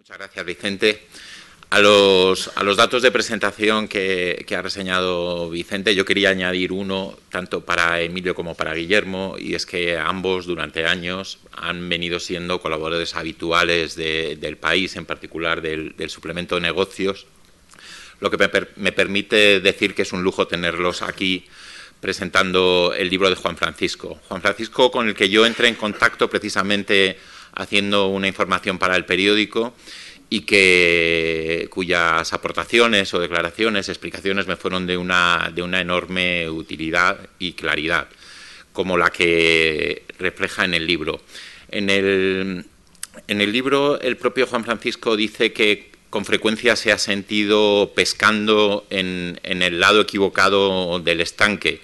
Muchas gracias, Vicente. A los, a los datos de presentación que, ha reseñado Vicente, yo quería añadir uno, tanto para Emilio como para Guillermo, y es que ambos durante años han venido siendo colaboradores habituales del país, en particular del, suplemento de negocios, lo que me, me, permite decir que es un lujo tenerlos aquí presentando el libro de Juan Francisco. Juan Francisco, con el que yo entré en contacto precisamente haciendo una información para el periódico y que, cuyas aportaciones o declaraciones, explicaciones me fueron de una, de una enorme utilidad y claridad, como la que refleja en el libro. En el, en el libro el propio Juan Francisco dice que con frecuencia se ha sentido pescando en, en el lado equivocado del estanque,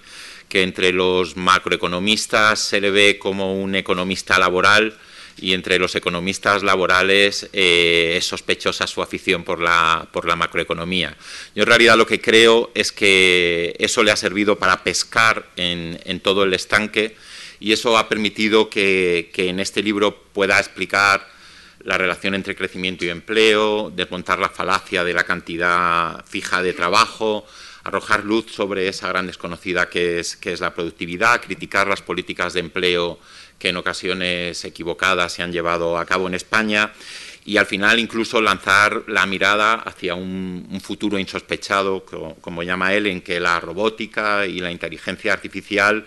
que entre los macroeconomistas se le ve como un economista laboral, y entre los economistas laborales eh, es sospechosa su afición por la, por la macroeconomía. Yo en realidad lo que creo es que eso le ha servido para pescar en, todo el estanque y eso ha permitido que, en este libro pueda explicar la relación entre crecimiento y empleo, desmontar la falacia de la cantidad fija de trabajo, arrojar luz sobre esa gran desconocida que es, que es la productividad, criticar las políticas de empleo que en ocasiones equivocadas se han llevado a cabo en España y al final incluso lanzar la mirada hacia un, futuro insospechado, como, llama él, en que la robótica y la inteligencia artificial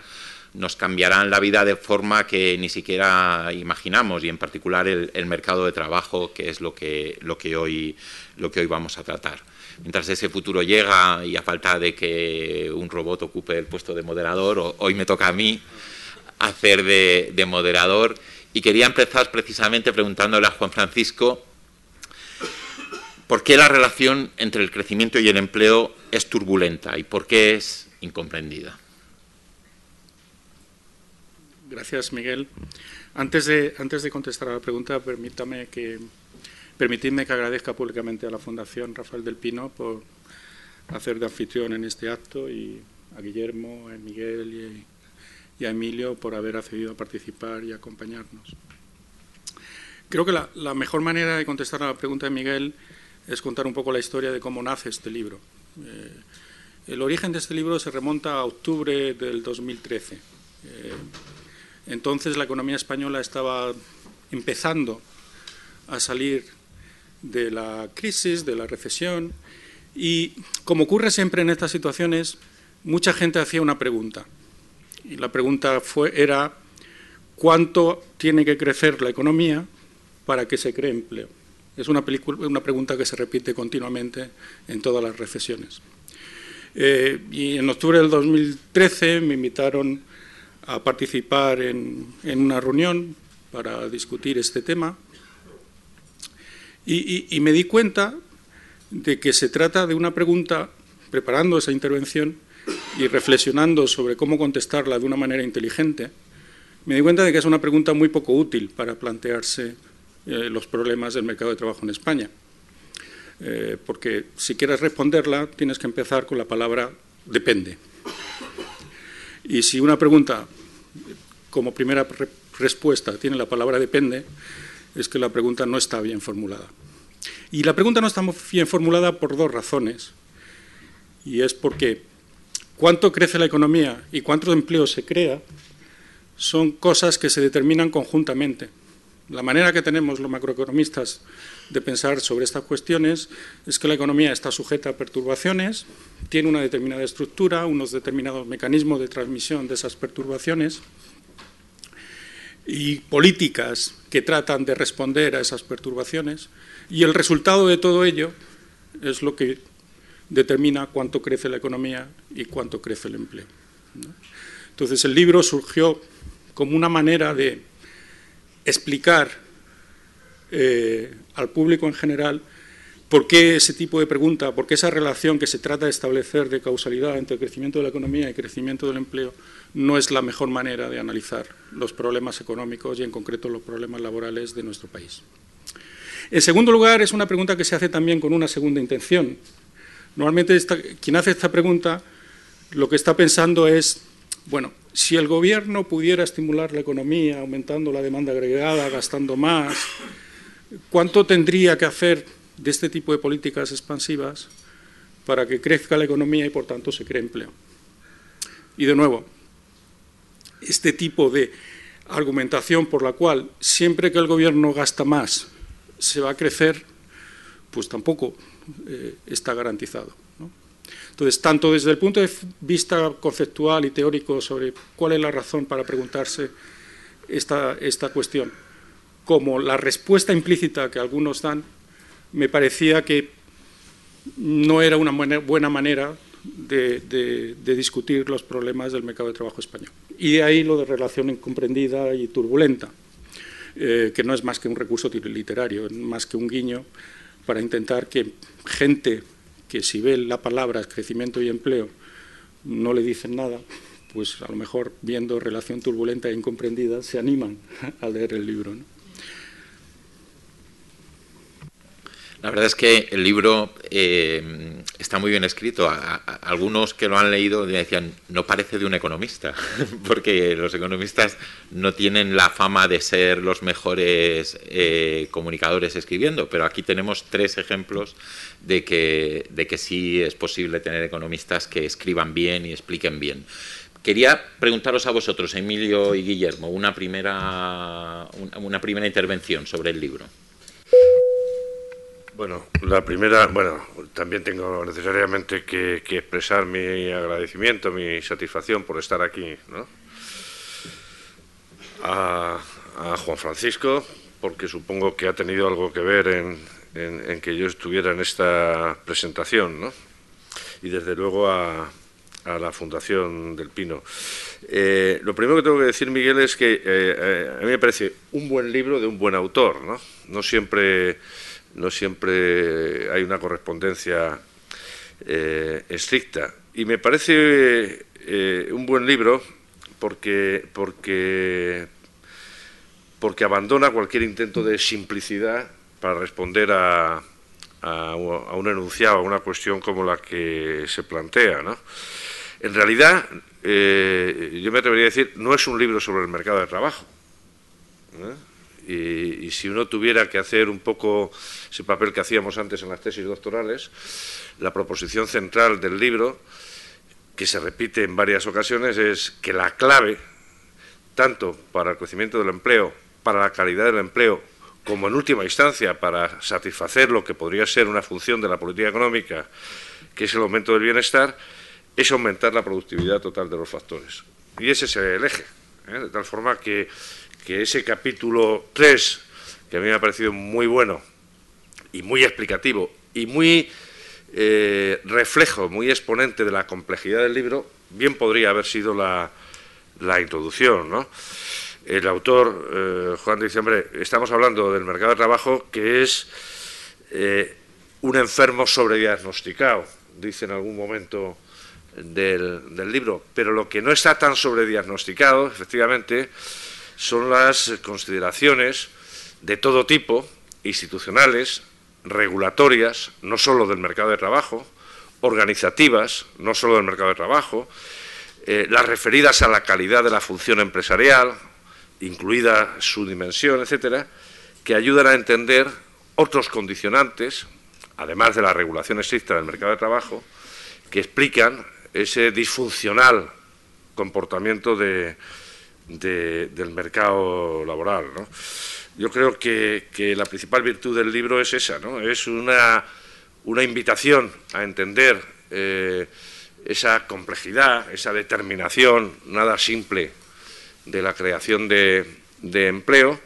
nos cambiarán la vida de forma que ni siquiera imaginamos y en particular el, mercado de trabajo, que es lo que, lo, que hoy, lo que hoy vamos a tratar. Mientras ese futuro llega y a falta de que un robot ocupe el puesto de moderador, hoy me toca a mí, hacer de, moderador y quería empezar precisamente preguntándole a Juan Francisco por qué la relación entre el crecimiento y el empleo es turbulenta y por qué es incomprendida. Gracias, Miguel. Antes de, antes de contestar a la pregunta, permítame que, permitidme que agradezca públicamente a la Fundación Rafael del Pino por hacer de anfitrión en este acto y a Guillermo, a Miguel y y a Emilio por haber accedido a participar y acompañarnos. Creo que la, mejor manera de contestar a la pregunta de Miguel es contar un poco la historia de cómo nace este libro. Eh, el origen de este libro se remonta a octubre del 2013. Eh, entonces la economía española estaba empezando a salir de la crisis, de la recesión, y como ocurre siempre en estas situaciones, mucha gente hacía una pregunta. Y la pregunta fue, era cuánto tiene que crecer la economía para que se cree empleo. Es una, una pregunta que se repite continuamente en todas las recesiones. Eh, y en octubre del 2013 me invitaron a participar en, una reunión para discutir este tema y, me di cuenta de que se trata de una pregunta, preparando esa intervención, y reflexionando sobre cómo contestarla de una manera inteligente, me di cuenta de que es una pregunta muy poco útil para plantearse eh, los problemas del mercado de trabajo en España. Eh, porque si quieres responderla, tienes que empezar con la palabra depende. Y si una pregunta, como primera respuesta, tiene la palabra depende, es que la pregunta no está bien formulada. Y la pregunta no está bien formulada por dos razones. Y es porque cuánto crece la economía y cuánto empleo se crea son cosas que se determinan conjuntamente. La manera que tenemos los macroeconomistas de pensar sobre estas cuestiones es que la economía está sujeta a perturbaciones, tiene una determinada estructura, unos determinados mecanismos de transmisión de esas perturbaciones y políticas que tratan de responder a esas perturbaciones y el resultado de todo ello es lo que determina cuánto crece la economía y cuánto crece el empleo. Entonces el libro surgió como una manera de explicar eh, al público en general por qué ese tipo de pregunta, por qué esa relación que se trata de establecer de causalidad entre el crecimiento de la economía y el crecimiento del empleo no es la mejor manera de analizar los problemas económicos y en concreto los problemas laborales de nuestro país. En segundo lugar, es una pregunta que se hace también con una segunda intención, Normalmente quien hace esta pregunta lo que está pensando es, bueno, si el gobierno pudiera estimular la economía aumentando la demanda agregada, gastando más, ¿cuánto tendría que hacer de este tipo de políticas expansivas para que crezca la economía y por tanto se cree empleo? Y de nuevo, este tipo de argumentación por la cual siempre que el gobierno gasta más se va a crecer, pues tampoco eh, está garantizado. Entonces, tanto desde el punto de vista conceptual y teórico sobre cuál es la razón para preguntarse esta, esta cuestión, como la respuesta implícita que algunos dan, me parecía que no era una buena manera de, discutir los problemas del mercado de trabajo español. Y de ahí lo de relación incomprendida y turbulenta, eh, que no es más que un recurso literario, más que un guiño para intentar que gente que si ve la palabra crecimiento y empleo no le dicen nada, pues a lo mejor viendo relación turbulenta e incomprendida se animan a leer el libro. La verdad es que el libro eh, está muy bien escrito. algunos que lo han leído decían, no parece de un economista, porque los economistas no tienen la fama de ser los mejores eh, comunicadores escribiendo, pero aquí tenemos tres ejemplos de que, de que sí es posible tener economistas que escriban bien y expliquen bien. Quería preguntaros a vosotros, Emilio y Guillermo, una primera, una primera intervención sobre el libro. Bueno, la primera, bueno, también tengo necesariamente que, expresar mi agradecimiento, mi satisfacción por estar aquí, ¿no? A, Juan Francisco, porque supongo que ha tenido algo que ver en, que yo estuviera en esta presentación, ¿no? Y desde luego a, la Fundación del Pino. Eh, lo primero que tengo que decir, Miguel, es que eh, eh, a mí me parece un buen libro de un buen autor, ¿no? No siempre no siempre hay una correspondencia eh, estricta. Y me parece eh, un buen libro porque, porque, porque abandona cualquier intento de simplicidad para responder a, a, un enunciado, a una cuestión como la que se plantea. ¿no? En realidad, eh, yo me atrevería a decir, no es un libro sobre el mercado de trabajo. Y, si uno tuviera que hacer un poco ese papel que hacíamos antes en las tesis doctorales, la proposición central del libro, que se repite en varias ocasiones, es que la clave, tanto para el crecimiento del empleo, para la calidad del empleo, como en última instancia para satisfacer lo que podría ser una función de la política económica, que es el aumento del bienestar, es aumentar la productividad total de los factores. Y ese es el eje, ¿eh? de tal forma que que ese capítulo 3, que a mí me ha parecido muy bueno y muy explicativo y muy eh, reflejo, muy exponente de la complejidad del libro, bien podría haber sido la, introducción. ¿no? El autor, eh, Juan dice, hombre, estamos hablando del mercado de trabajo que es eh, un enfermo sobrediagnosticado, dice en algún momento del, del libro, pero lo que no está tan sobrediagnosticado, efectivamente, son las consideraciones de todo tipo, institucionales, regulatorias, no solo del mercado de trabajo, organizativas, no solo del mercado de trabajo, eh, las referidas a la calidad de la función empresarial, incluida su dimensión, etcétera, que ayudan a entender otros condicionantes, además de la regulación estricta del mercado de trabajo, que explican ese disfuncional comportamiento de, del mercado laboral. ¿no? Yo creo que, la principal virtud del libro es esa, ¿no? es una, una invitación a entender eh, esa complejidad, esa determinación nada simple de la creación de, de empleo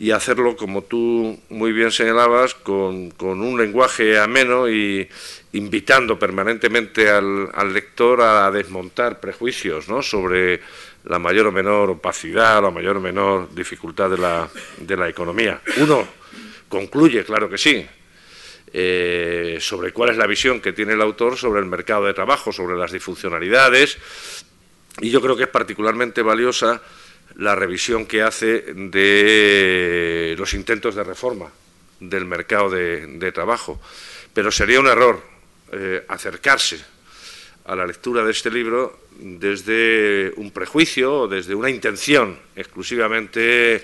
y hacerlo, como tú muy bien señalabas, con, con, un lenguaje ameno y invitando permanentemente al, al lector a desmontar prejuicios ¿no? sobre la mayor o menor opacidad, la mayor o menor dificultad de la, de la economía. Uno concluye, claro que sí, eh, sobre cuál es la visión que tiene el autor sobre el mercado de trabajo, sobre las disfuncionalidades, y yo creo que es particularmente valiosa la revisión que hace de los intentos de reforma del mercado de, trabajo. Pero sería un error eh, acercarse a la lectura de este libro desde un prejuicio o desde una intención exclusivamente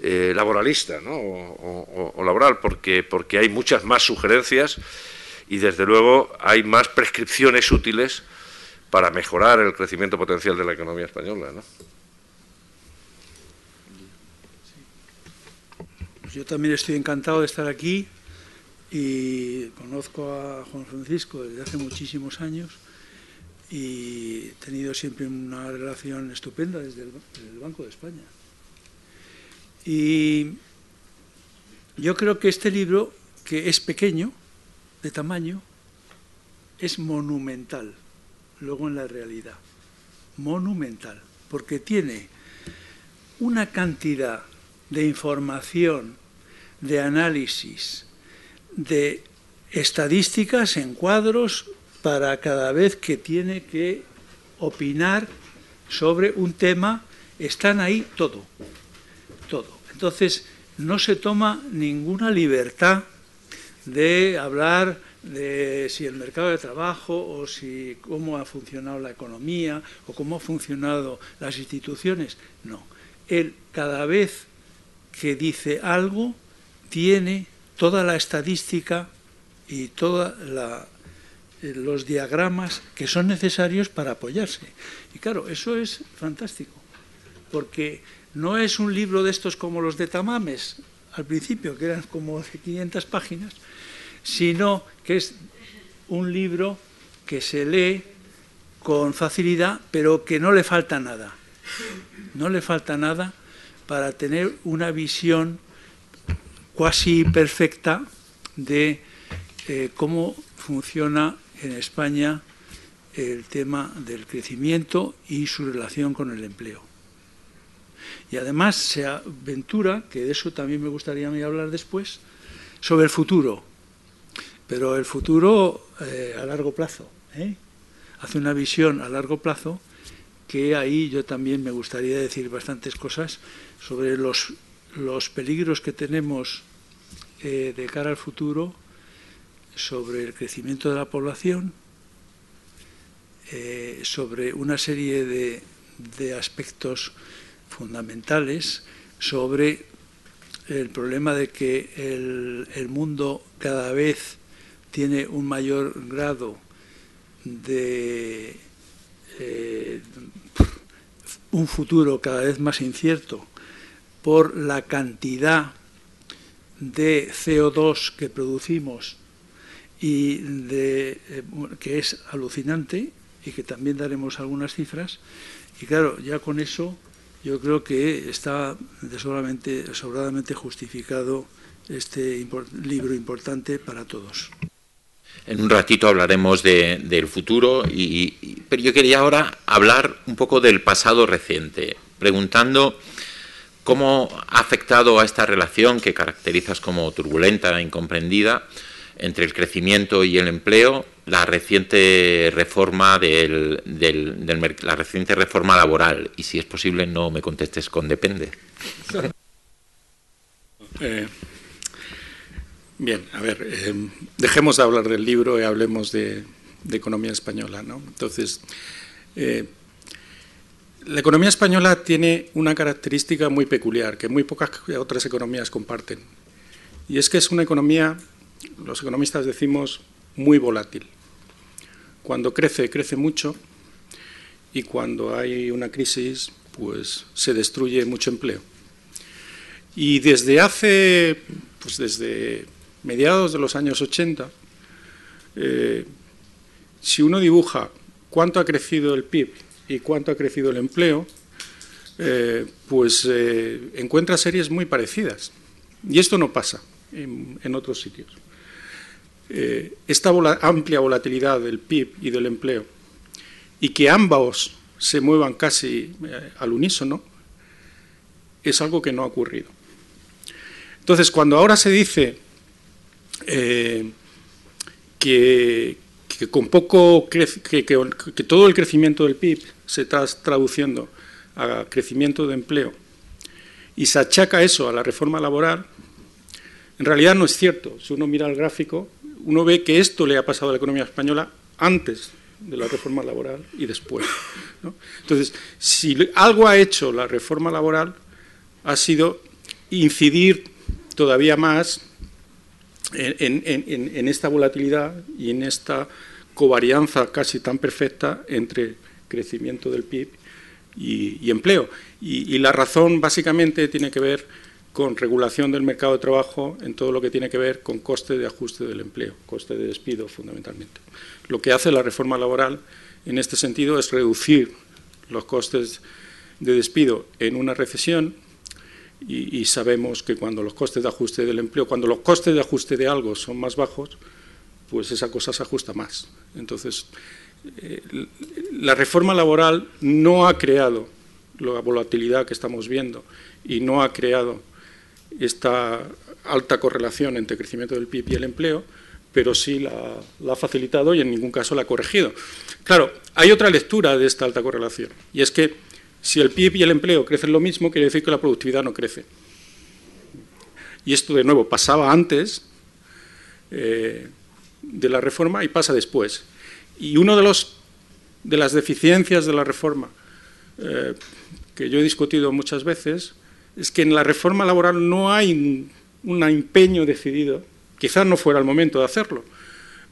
eh, laboralista ¿no? o, laboral, porque, porque hay muchas más sugerencias y desde luego hay más prescripciones útiles para mejorar el crecimiento potencial de la economía española. ¿no? Pues yo también estoy encantado de estar aquí y conozco a Juan Francisco desde hace muchísimos años y he tenido siempre una relación estupenda desde el, Banco de España. Y yo creo que este libro, que es pequeño, de tamaño, es monumental, luego en la realidad, monumental, porque tiene una cantidad de información, de análisis, de estadísticas en cuadros para cada vez que tiene que opinar sobre un tema, están ahí todo, todo. Entonces, no se toma ninguna libertad de hablar de si el mercado de trabajo o si cómo ha funcionado la economía o cómo han funcionado las instituciones. No. Él cada vez que dice algo tiene toda la estadística y todos eh, los diagramas que son necesarios para apoyarse. Y claro, eso es fantástico, porque no es un libro de estos como los de Tamames al principio, que eran como de 500 páginas, sino que es un libro que se lee con facilidad, pero que no le falta nada. No le falta nada para tener una visión cuasi perfecta de eh, cómo funciona en España el tema del crecimiento y su relación con el empleo. Y además se aventura, que de eso también me gustaría hablar después, sobre el futuro, pero el futuro eh, a largo plazo. ¿eh? Hace una visión a largo plazo que ahí yo también me gustaría decir bastantes cosas sobre los, los peligros que tenemos eh, de cara al futuro, sobre el crecimiento de la población, eh, sobre una serie de, de aspectos fundamentales, sobre el problema de que el, el, mundo cada vez tiene un mayor grado de eh, un futuro cada vez más incierto por la cantidad de CO2 que producimos y de, eh, que es alucinante y que también daremos algunas cifras. Y claro, ya con eso yo creo que está sobradamente justificado este libro importante para todos. En un ratito hablaremos del futuro, y, pero yo quería ahora hablar un poco del pasado reciente, preguntando cómo ha afectado a esta relación que caracterizas como turbulenta incomprendida entre el crecimiento y el empleo la reciente reforma del, la reciente reforma laboral y si es posible no me contestes con depende. Eh, Bien, a ver, eh, dejemos de hablar del libro y hablemos de, economía española. ¿no? Entonces, eh, la economía española tiene una característica muy peculiar que muy pocas otras economías comparten. Y es que es una economía, los economistas decimos, muy volátil. Cuando crece, crece mucho y cuando hay una crisis, pues se destruye mucho empleo. Y desde hace, pues desde mediados de los años 80, eh, si uno dibuja cuánto ha crecido el PIB y cuánto ha crecido el empleo, eh, pues eh, encuentra series muy parecidas. Y esto no pasa en, otros sitios. Esta amplia volatilidad del PIB y del empleo y que ambos se muevan casi al unísono es algo que no ha ocurrido. Entonces, cuando ahora se dice eh, que, con poco que, todo el crecimiento del PIB se está traduciendo a crecimiento de empleo y se achaca eso a la reforma laboral, en realidad no es cierto. Si uno mira el gráfico, uno ve que esto le ha pasado a la economía española antes de la reforma laboral y después. Entonces, si algo ha hecho la reforma laboral, ha sido incidir todavía más en, esta volatilidad y en esta covarianza casi tan perfecta entre crecimiento del PIB y, empleo. Y, la razón básicamente tiene que ver con regulación del mercado de trabajo en todo lo que tiene que ver con coste de ajuste del empleo, coste de despido fundamentalmente. Lo que hace la reforma laboral en este sentido es reducir los costes de despido en una recesión y, sabemos que cuando los costes de ajuste del empleo, cuando los costes de ajuste de algo son más bajos, pues esa cosa se ajusta más. Entonces, eh, la reforma laboral no ha creado la volatilidad que estamos viendo y no ha creado esta alta correlación entre crecimiento del PIB y el empleo, pero sí la, ha facilitado y en ningún caso la ha corregido. Claro, hay otra lectura de esta alta correlación, y es que si el PIB y el empleo crecen lo mismo, quiere decir que la productividad no crece. Y esto, de nuevo, pasaba antes eh, de la reforma y pasa después. Y una de, de las deficiencias de la reforma eh, que yo he discutido muchas veces es que en la reforma laboral no hay un empeño decidido, quizás no fuera el momento de hacerlo,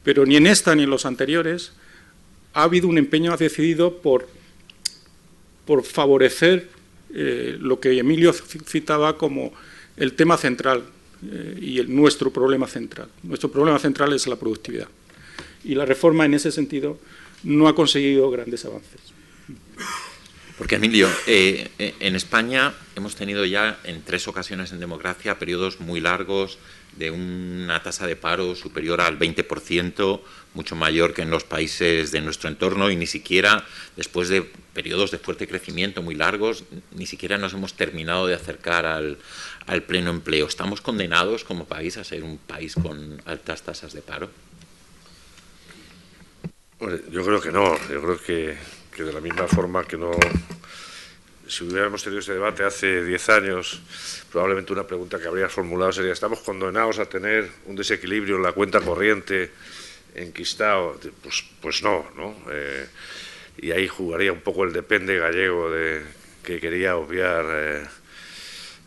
pero ni en esta ni en los anteriores ha habido un empeño decidido por por favorecer eh, lo que Emilio citaba como el tema central eh, y el, nuestro problema central. Nuestro problema central es la productividad. Y la reforma en ese sentido no ha conseguido grandes avances. Porque, Emilio, eh, en España hemos tenido ya en tres ocasiones en democracia periodos muy largos de una tasa de paro superior al 20%, mucho mayor que en los países de nuestro entorno y ni siquiera después de periodos de fuerte crecimiento muy largos, ni siquiera nos hemos terminado de acercar al, pleno empleo. ¿Estamos condenados como país a ser un país con altas tasas de paro? Yo creo que no, yo creo que, que de la misma forma que no si hubiéramos tenido ese debate hace 10 años, probablemente una pregunta que habría formulado sería, ¿estamos condenados a tener un desequilibrio en la cuenta corriente enquistado? Pues, pues no, ¿no? Eh, y ahí jugaría un poco el depende gallego de, que quería obviar eh,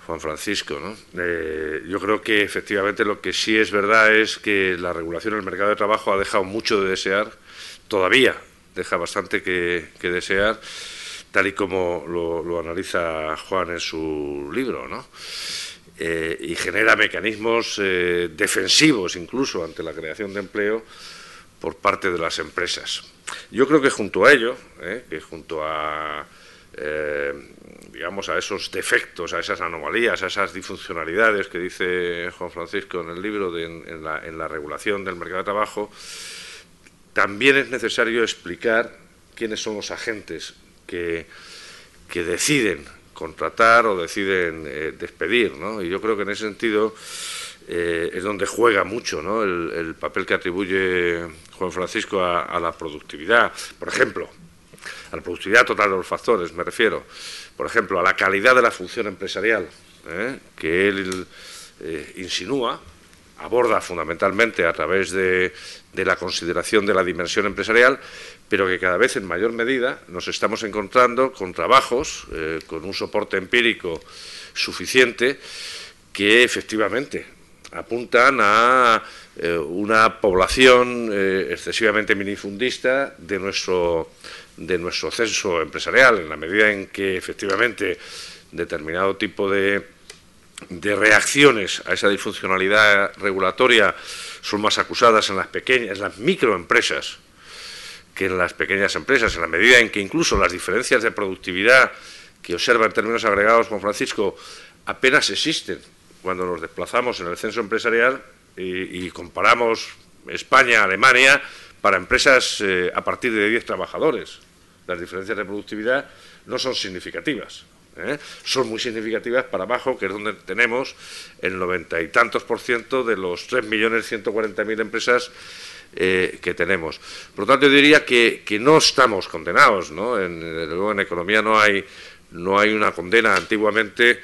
Juan Francisco. ¿no? Eh, yo creo que efectivamente lo que sí es verdad es que la regulación del mercado de trabajo ha dejado mucho de desear, todavía deja bastante que, desear tal y como lo, analiza Juan en su libro, ¿no? Eh, y genera mecanismos eh, defensivos incluso ante la creación de empleo por parte de las empresas. Yo creo que junto a ello, eh, que junto a digamos a esos defectos, a esas anomalías, a esas disfuncionalidades que dice Juan Francisco en el libro en, la, en la regulación del mercado de trabajo, también es necesario explicar quiénes son los agentes que, deciden contratar o deciden eh, despedir. ¿no? Y yo creo que en ese sentido eh, es donde juega mucho ¿no? el, papel que atribuye Juan Francisco a, la productividad. Por ejemplo, a la productividad total de los factores, me refiero. Por ejemplo, a la calidad de la función empresarial, ¿eh? que él insinúa, aborda fundamentalmente a través de, la consideración de la dimensión empresarial, pero que cada vez en mayor medida nos estamos encontrando con trabajos, eh, con un soporte empírico suficiente, que efectivamente apuntan a eh, una población eh, excesivamente minifundista de nuestro, de nuestro censo empresarial, en la medida en que efectivamente determinado tipo de, de reacciones a esa disfuncionalidad regulatoria son más acusadas en las pequeñas, en las microempresas, que en las pequeñas empresas, en la medida en que incluso las diferencias de productividad que observa en términos agregados Juan Francisco apenas existen cuando nos desplazamos en el censo empresarial y, comparamos España, Alemania, para empresas eh, a partir de 10 trabajadores. Las diferencias de productividad no son significativas. ¿Eh? Son muy significativas para abajo, que es donde tenemos el noventa y tantos por ciento de los 3.140.000 empresas eh, que tenemos. Por lo tanto, yo diría que, no estamos condenados, ¿no? En, en economía no hay, no hay una condena. Antiguamente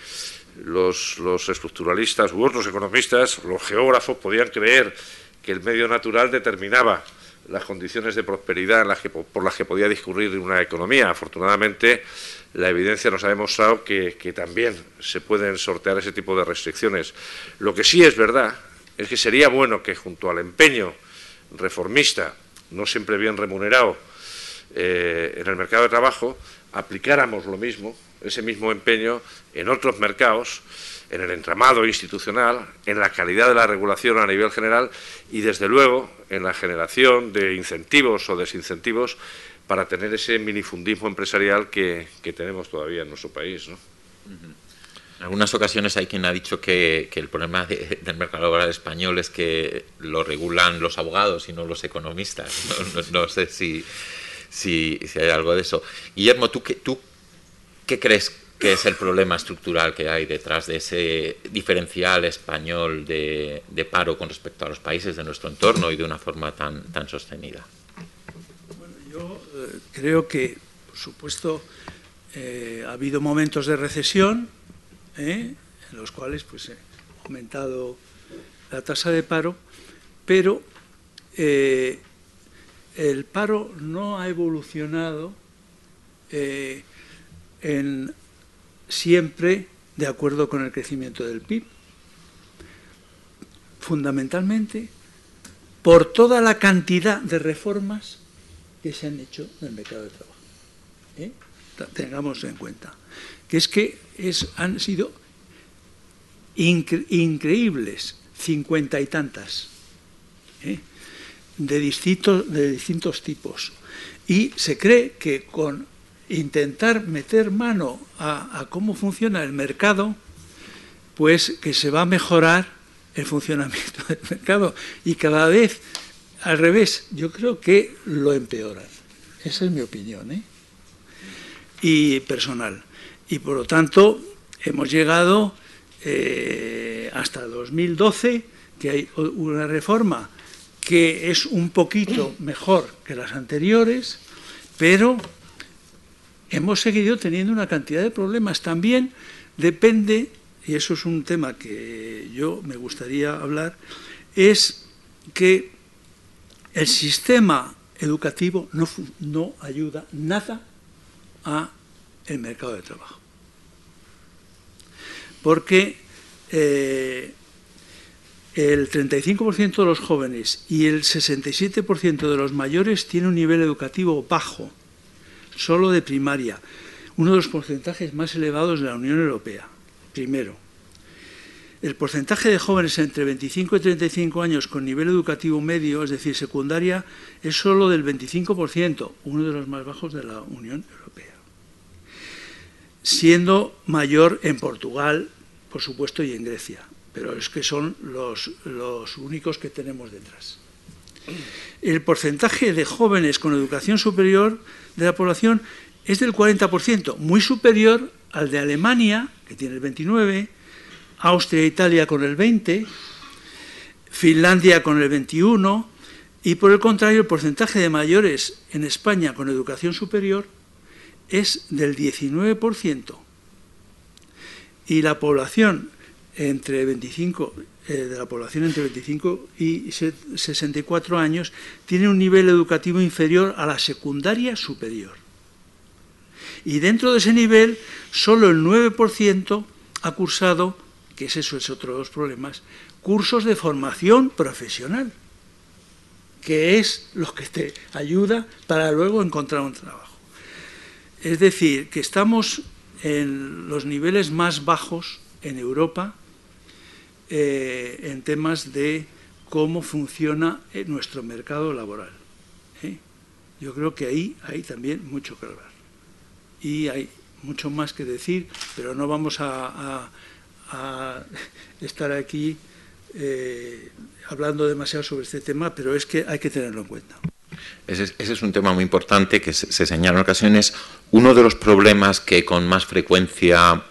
los, los estructuralistas u otros economistas, los geógrafos, podían creer que el medio natural determinaba las condiciones de prosperidad por las que podía discurrir una economía. Afortunadamente, la evidencia nos ha demostrado que, también se pueden sortear ese tipo de restricciones. Lo que sí es verdad es que sería bueno que junto al empeño reformista, no siempre bien remunerado, eh, en el mercado de trabajo, aplicáramos lo mismo, ese mismo empeño, en otros mercados, en el entramado institucional, en la calidad de la regulación a nivel general y, desde luego, en la generación de incentivos o desincentivos para tener ese minifundismo empresarial que, tenemos todavía en nuestro país. En algunas ocasiones hay quien ha dicho que, el problema del mercado laboral español es que lo regulan los abogados y no los economistas. No, sé si, si, hay algo de eso. Guillermo, ¿tú qué, ¿tú qué crees que es el problema estructural que hay detrás de ese diferencial español de, paro con respecto a los países de nuestro entorno y de una forma tan, tan sostenida? Yo eh, creo que, por supuesto, eh, ha habido momentos de recesión ¿eh? en los cuales pues, ha aumentado la tasa de paro, pero el paro no ha evolucionado en, siempre de acuerdo con el crecimiento del PIB. Fundamentalmente por toda la cantidad de reformas que se han hecho en el mercado de trabajo. ¿eh? Tengamos en cuenta que es que es, han sido increíbles cincuenta y tantas ¿eh? de, distintos, de distintos tipos. Y se cree que con intentar meter mano a, cómo funciona el mercado, pues que se va a mejorar el funcionamiento del mercado y cada vez al revés, yo creo que lo empeoran. Esa es mi opinión, ¿eh? Y personal. Y por lo tanto, hemos llegado eh, hasta 2012, que hay una reforma que es un poquito mejor que las anteriores, pero hemos seguido teniendo una cantidad de problemas. También depende, y eso es un tema que yo me gustaría hablar, es que el sistema educativo no, ayuda nada a el mercado de trabajo. Porque eh, el 35% de los jóvenes y el 67% de los mayores tiene un nivel educativo bajo, solo de primaria, uno de los porcentajes más elevados de la Unión Europea, primero. El porcentaje de jóvenes entre 25 y 35 años con nivel educativo medio, es decir, secundaria, es solo del 25%, uno de los más bajos de la Unión Europea. Siendo mayor en Portugal, por supuesto, y en Grecia, pero es que son los, los únicos que tenemos detrás. El porcentaje de jóvenes con educación superior de la población es del 40%, muy superior al de Alemania, que tiene el 29%, Austria e Italia con el 20, Finlandia con el 21 y por el contrario el porcentaje de mayores en España con educación superior es del 19% y la población entre 25 eh, de la población entre 25 y 64 años tiene un nivel educativo inferior a la secundaria superior. Y dentro de ese nivel, solo el 9% ha cursado que es eso es otro de los problemas, cursos de formación profesional, que es lo que te ayuda para luego encontrar un trabajo. Es decir, que estamos en los niveles más bajos en Europa eh, en temas de cómo funciona nuestro mercado laboral. ¿eh? Yo creo que ahí hay también mucho que hablar. Y hay mucho más que decir, pero no vamos a estar aquí eh, hablando demasiado sobre este tema, pero es que hay que tenerlo en cuenta. Ese es, un tema muy importante que se, señala en ocasiones. Uno de los problemas que con más frecuencia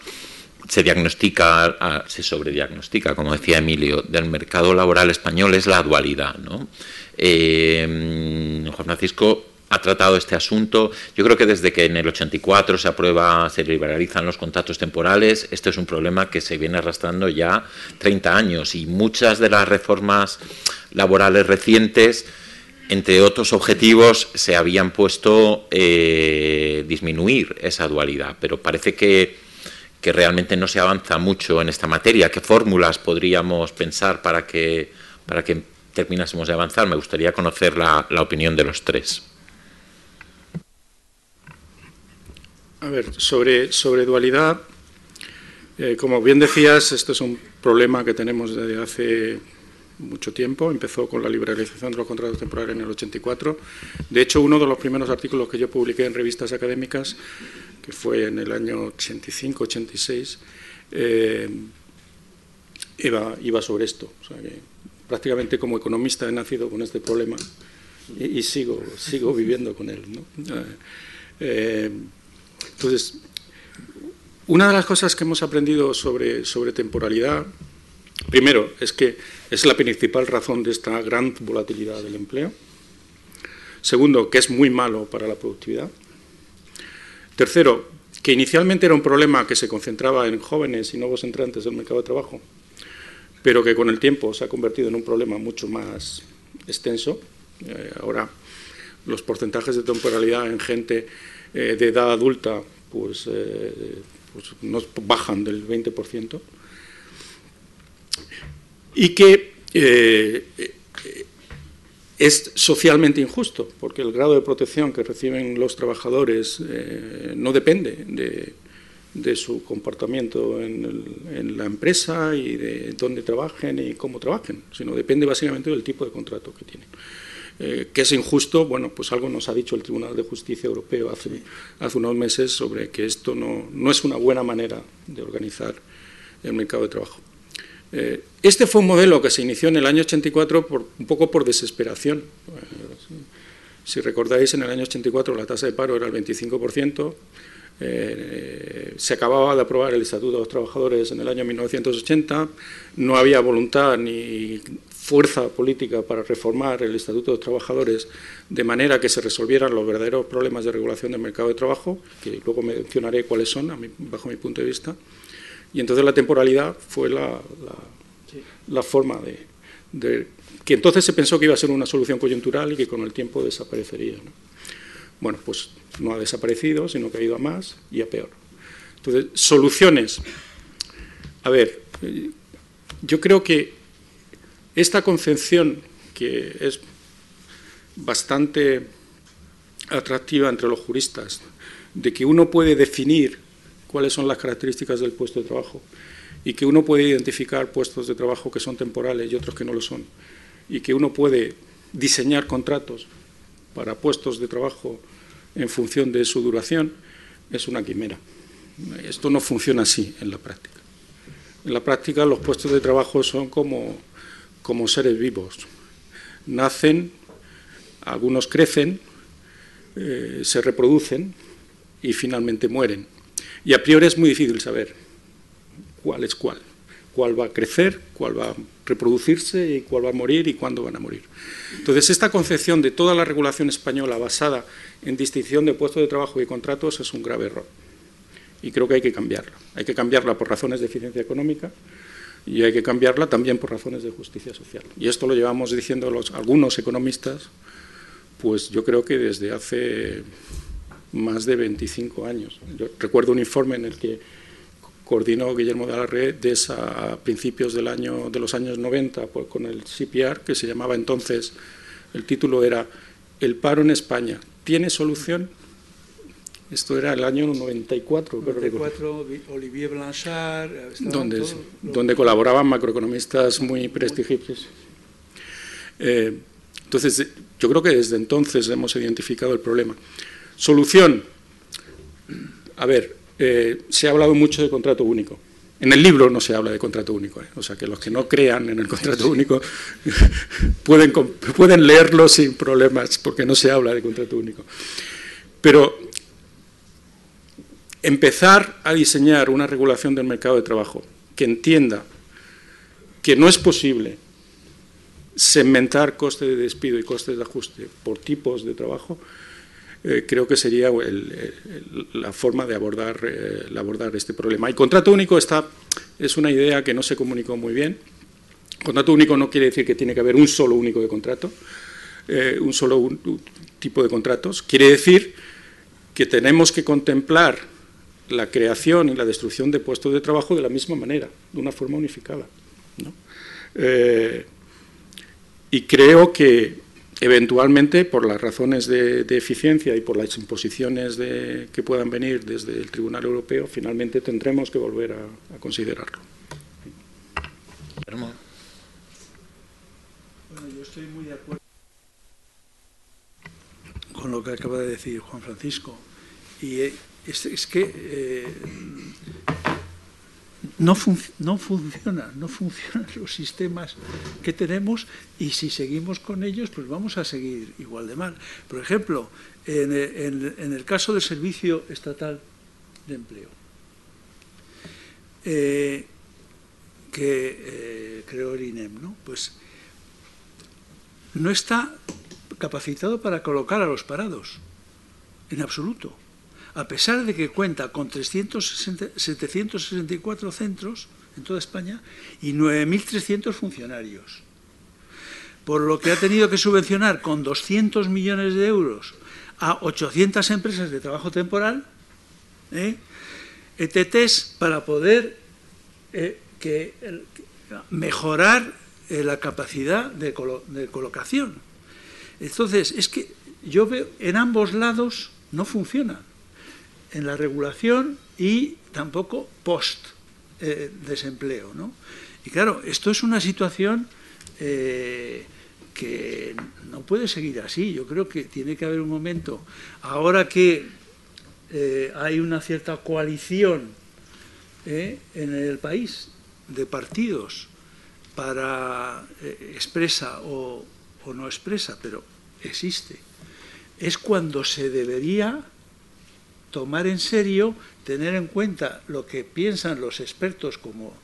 se diagnostica, se sobrediagnostica, como decía Emilio, del mercado laboral español es la dualidad. ¿no? Eh, Juan Francisco ha tratado este asunto. Yo creo que desde que en el 84 se aprueba, se liberalizan los contratos temporales, este es un problema que se viene arrastrando ya 30 años y muchas de las reformas laborales recientes entre otros objetivos, se habían puesto eh, disminuir esa dualidad, pero parece que, realmente no se avanza mucho en esta materia. ¿Qué fórmulas podríamos pensar para que, para que terminásemos de avanzar? Me gustaría conocer la, opinión de los tres. A ver, sobre, sobre dualidad, eh, como bien decías, esto es un problema que tenemos desde hace mucho tiempo, empezó con la liberalización de los contratos temporales en el 84. De hecho, uno de los primeros artículos que yo publiqué en revistas académicas, que fue en el año 85-86, eh, iba, iba, sobre esto. prácticamente como economista he nacido con este problema y, sigo, sigo viviendo con él. Eh, entonces, una de las cosas que hemos aprendido sobre, sobre temporalidad Primero, es que es la principal razón de esta gran volatilidad del empleo. Segundo, que es muy malo para la productividad. Tercero, que inicialmente era un problema que se concentraba en jóvenes y nuevos entrantes del mercado de trabajo, pero que con el tiempo se ha convertido en un problema mucho más extenso. Eh, ahora, los porcentajes de temporalidad en gente eh, de edad adulta pues, eh, pues nos bajan del 20% y que es socialmente injusto, porque el grado de protección que reciben los trabajadores eh, no depende de, su comportamiento en, la empresa y de dónde trabajen y cómo trabajen, sino depende básicamente del tipo de contrato que tienen. Eh, que es injusto, bueno, pues algo nos ha dicho el Tribunal de Justicia Europeo hace, hace unos meses sobre que esto no, no es una buena manera de organizar el mercado de trabajo. Eh, este fue un modelo que se inició en el año 84 por, un poco por desesperación. Eh, si recordáis, en el año 84 la tasa de paro era el 25%, eh, se acababa de aprobar el Estatuto de los Trabajadores en el año 1980, no había voluntad ni fuerza política para reformar el Estatuto de los Trabajadores de manera que se resolvieran los verdaderos problemas de regulación del mercado de trabajo, que luego mencionaré cuáles son, bajo mi punto de vista. Y entonces la temporalidad fue la, forma de, que entonces se pensó que iba a ser una solución coyuntural y que con el tiempo desaparecería. Bueno, pues no ha desaparecido, sino que ha ido a más y a peor. Entonces, soluciones. A ver, yo creo que esta concepción que es bastante atractiva entre los juristas, de que uno puede definir cuáles son las características del puesto de trabajo y que uno puede identificar puestos de trabajo que son temporales y otros que no lo son y que uno puede diseñar contratos para puestos de trabajo en función de su duración es una quimera. Esto no funciona así en la práctica. En la práctica los puestos de trabajo son como, como seres vivos. Nacen, algunos crecen, eh, se reproducen y finalmente mueren. Y a priori es muy difícil saber cuál es cuál, cuál va a crecer, cuál va a reproducirse y cuál va a morir y cuándo van a morir. Entonces, esta concepción de toda la regulación española basada en distinción de puestos de trabajo y contratos es un grave error. Y creo que hay que cambiarla. Hay que cambiarla por razones de eficiencia económica y hay que cambiarla también por razones de justicia social. Y esto lo llevamos diciendo los, algunos economistas, pues yo creo que desde hace más de 25 años. Yo recuerdo un informe en el que coordinó Guillermo de la Red a principios del año, de los años 90 pues, con el CPR, que se llamaba entonces, el título era El paro en España, ¿tiene solución? Esto era el año 94. 94, Olivier Blanchard. Donde, donde colaboraban macroeconomistas muy prestigiosos. Eh, entonces, yo creo que desde entonces hemos identificado el problema. Solución. A ver, eh, se ha hablado mucho de contrato único. En el libro no se habla de contrato único, ¿eh? o sea que los que no crean en el contrato único pueden, pueden leerlo sin problemas, porque no se habla de contrato único. Pero empezar a diseñar una regulación del mercado de trabajo que entienda que no es posible segmentar costes de despido y costes de ajuste por tipos de trabajo, eh, creo que sería la forma de abordar, eh, abordar este problema. El contrato único está, es una idea que no se comunicó muy bien. Contrato único no quiere decir que tiene que haber un solo único de contrato. eh, un solo tipo de contratos, quiere decir que tenemos que contemplar la creación y la destrucción de puestos de trabajo de la misma manera, de una forma unificada. Eh, y creo que eventualmente, por las razones de, eficiencia y por las imposiciones de, que puedan venir desde el Tribunal Europeo, finalmente tendremos que volver a, considerarlo. Bueno, yo estoy muy de acuerdo con lo que acaba de decir Juan Francisco. Y eh, es, que eh, no, no funciona, no funcionan los sistemas que tenemos y si seguimos con ellos, pues vamos a seguir igual de mal. Por ejemplo, en, el caso del Servicio Estatal de Empleo, eh, que eh, creó el INEM, ¿no? Pues no está capacitado para colocar a los parados, en absoluto a pesar de que cuenta con 764 centros en toda España y 9.300 funcionarios, por lo que ha tenido que subvencionar con 200 millones de euros a 800 empresas de trabajo temporal, ¿eh? ETTs para poder eh, mejorar eh, la capacidad de colocación. Entonces, es que yo veo en ambos lados no funciona en la regulación y tampoco post eh, desempleo. ¿no? Y claro, esto es una situación eh, que no puede seguir así. Yo creo que tiene que haber un momento, ahora que eh, hay una cierta coalición en el país de partidos para expresa o, o no expresa, pero existe, es cuando se debería tomar en serio, tener en cuenta lo que piensan los expertos como,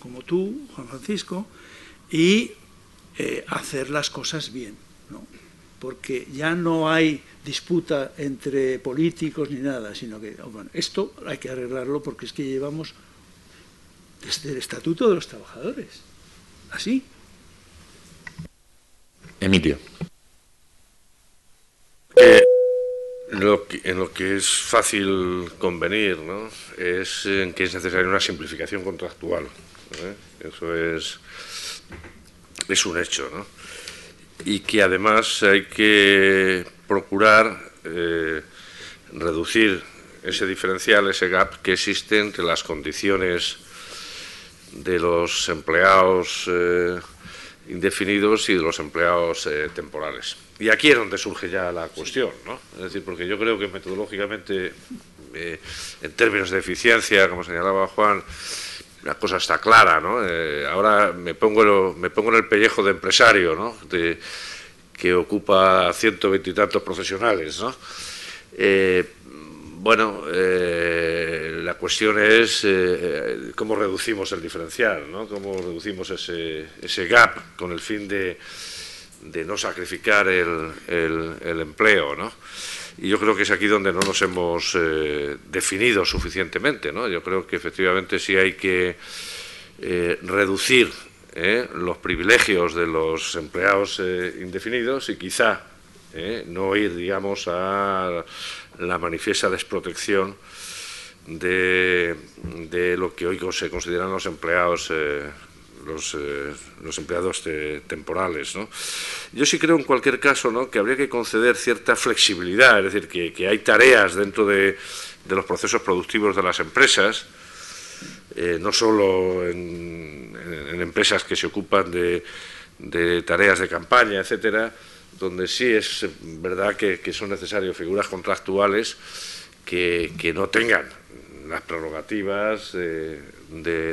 como tú, Juan Francisco, y eh, hacer las cosas bien. ¿no? Porque ya no hay disputa entre políticos ni nada, sino que oh, bueno, esto hay que arreglarlo porque es que llevamos desde el Estatuto de los Trabajadores. Así. Emilio. Eh, en lo que es fácil convenir ¿no? es en que es necesaria una simplificación contractual. ¿eh? Eso es, es un hecho. ¿no? Y que además hay que procurar eh, reducir ese diferencial, ese gap que existe entre las condiciones de los empleados eh, indefinidos y de los empleados temporales. Y aquí es donde surge ya la cuestión, ¿no? Es decir, porque yo creo que metodológicamente, eh, en términos de eficiencia, como señalaba Juan, la cosa está clara, ¿no? Eh, ahora me pongo, me pongo en el pellejo de empresario, ¿no? que ocupa ciento veintitantos profesionales, ¿no? Eh, bueno, la cuestión es cómo reducimos el diferencial, ¿no? Cómo reducimos ese, gap con el fin de no sacrificar el, empleo, ¿no? Y yo creo que es aquí donde no nos hemos eh, definido suficientemente, ¿no? Yo creo que efectivamente sí hay que eh, reducir ¿eh? los privilegios de los empleados indefinidos y quizá no ir, digamos, a la manifiesta desprotección de, de lo que hoy se consideran los empleados los, eh, los empleados temporales. ¿no? Yo sí creo en cualquier caso ¿no? que habría que conceder cierta flexibilidad, es decir, que, hay tareas dentro de, de, los procesos productivos de las empresas, eh, no solo en, en, empresas que se ocupan de, de tareas de campaña, etcétera, donde sí es verdad que, son necesarias figuras contractuales que, que, no tengan las prerrogativas de,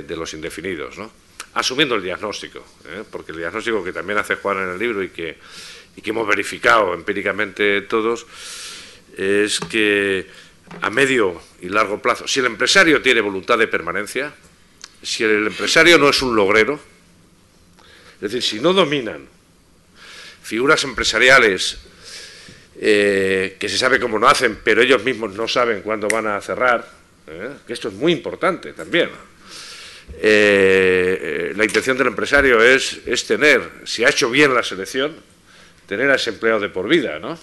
de los indefinidos. ¿no? asumiendo el diagnóstico, ¿eh? porque el diagnóstico que también hace Juan en el libro y que, y que hemos verificado empíricamente todos, es que a medio y largo plazo, si el empresario tiene voluntad de permanencia, si el empresario no es un logrero, es decir, si no dominan figuras empresariales eh, que se sabe cómo no hacen, pero ellos mismos no saben cuándo van a cerrar, ¿eh? que esto es muy importante también. Eh, la intención del empresario es, es tener, si ha hecho bien la selección, tener a ese empleado de por vida, ¿no?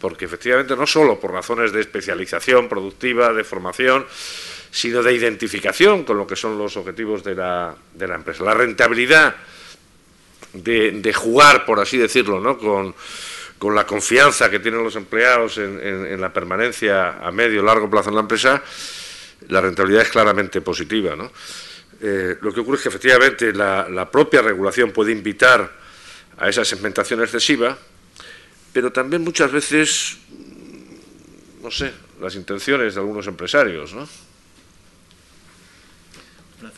Porque efectivamente no solo por razones de especialización productiva, de formación, sino de identificación con lo que son los objetivos de la, de la empresa. La rentabilidad de, jugar, por así decirlo, ¿no? con, la confianza que tienen los empleados en, la permanencia a medio largo plazo en la empresa, la rentabilidad es claramente positiva. ¿no? Eh, lo que ocurre es que efectivamente la, propia regulación puede invitar a esa segmentación excesiva, pero también muchas veces, no sé, las intenciones de algunos empresarios, ¿no?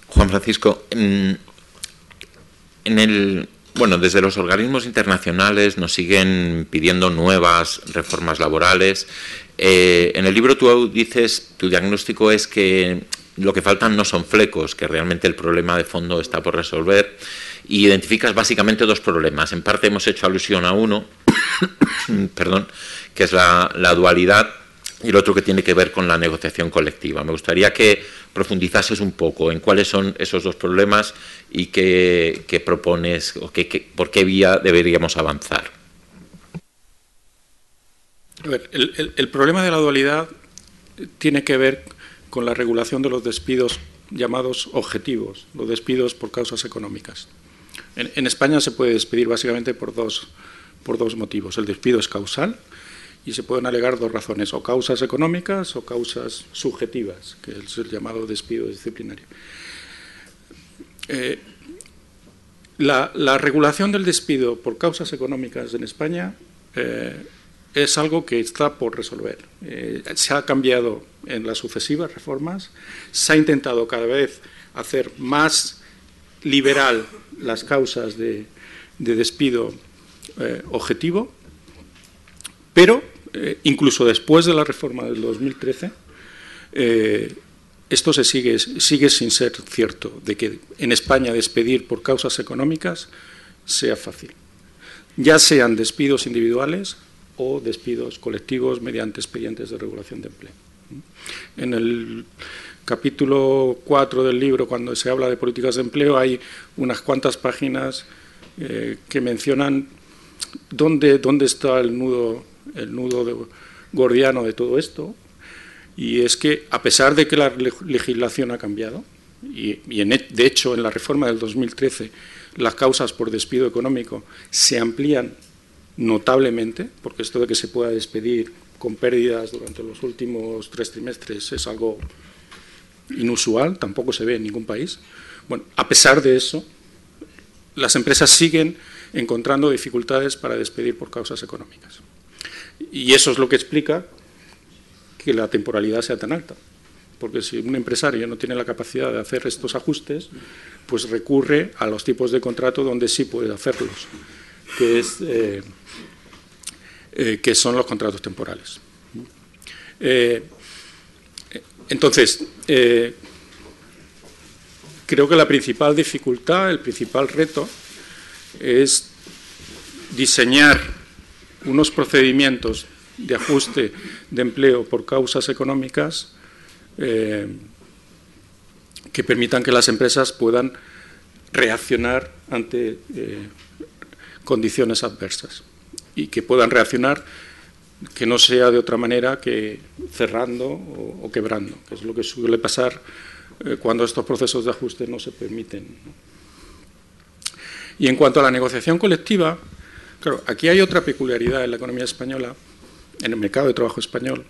Juan Francisco, en, el, bueno, desde los organismos internacionales nos siguen pidiendo nuevas reformas laborales. Eh, en el libro tú dices, tu diagnóstico es que lo que faltan no son flecos, que realmente el problema de fondo está por resolver. Y identificas básicamente dos problemas. En parte hemos hecho alusión a uno, perdón, que es la dualidad y el otro que tiene que ver con la negociación colectiva. Me gustaría que profundizases un poco en cuáles son esos dos problemas y qué, propones o qué, por qué vía deberíamos avanzar. el, problema de la dualidad tiene que ver con la regulación de los despidos llamados objetivos, los despidos por causas económicas. En, en España se puede despedir básicamente por dos, por dos motivos. El despido es causal, y se pueden alegar dos razones, o causas económicas o causas subjetivas, que es el llamado despido disciplinario. Eh, la, regulación del despido por causas económicas en España eh, es algo que está por resolver. Eh, se ha cambiado en las sucesivas reformas, se ha intentado cada vez hacer más liberal las causas de, de despido objetivo, pero eh, incluso después de la reforma del 2013, eh, esto se sigue, sigue sin ser cierto, de que en España despedir por causas económicas sea fácil, ya sean despidos individuales o despidos colectivos mediante expedientes de regulación de empleo. En el capítulo 4 del libro, cuando se habla de políticas de empleo, hay unas cuantas páginas eh, que mencionan dónde, dónde está el nudo el nudo gordiano de todo esto, y es que a pesar de que la legislación ha cambiado, y, de hecho en la reforma del 2013 las causas por despido económico se amplían notablemente, porque esto de que se pueda despedir con pérdidas durante los últimos tres trimestres es algo inusual, tampoco se ve en ningún país. Bueno, a pesar de eso, las empresas siguen encontrando dificultades para despedir por causas económicas. Y eso es lo que explica que la temporalidad sea tan alta. Porque si un empresario no tiene la capacidad de hacer estos ajustes, pues recurre a los tipos de contrato donde sí puede hacerlos, que, es, eh, eh, que son los contratos temporales. Eh, entonces, creo que la principal dificultad, el principal reto, es diseñar unos procedimientos de ajuste de empleo por causas económicas eh, que permitan que las empresas puedan reaccionar ante eh, condiciones adversas y que puedan reaccionar que no sea de otra manera que cerrando o, quebrando, que es lo que suele pasar eh, cuando estos procesos de ajuste no se permiten. Y en cuanto a la negociación colectiva, Claro, aquí hay otra peculiaridad en la economía española, en el mercado de trabajo español,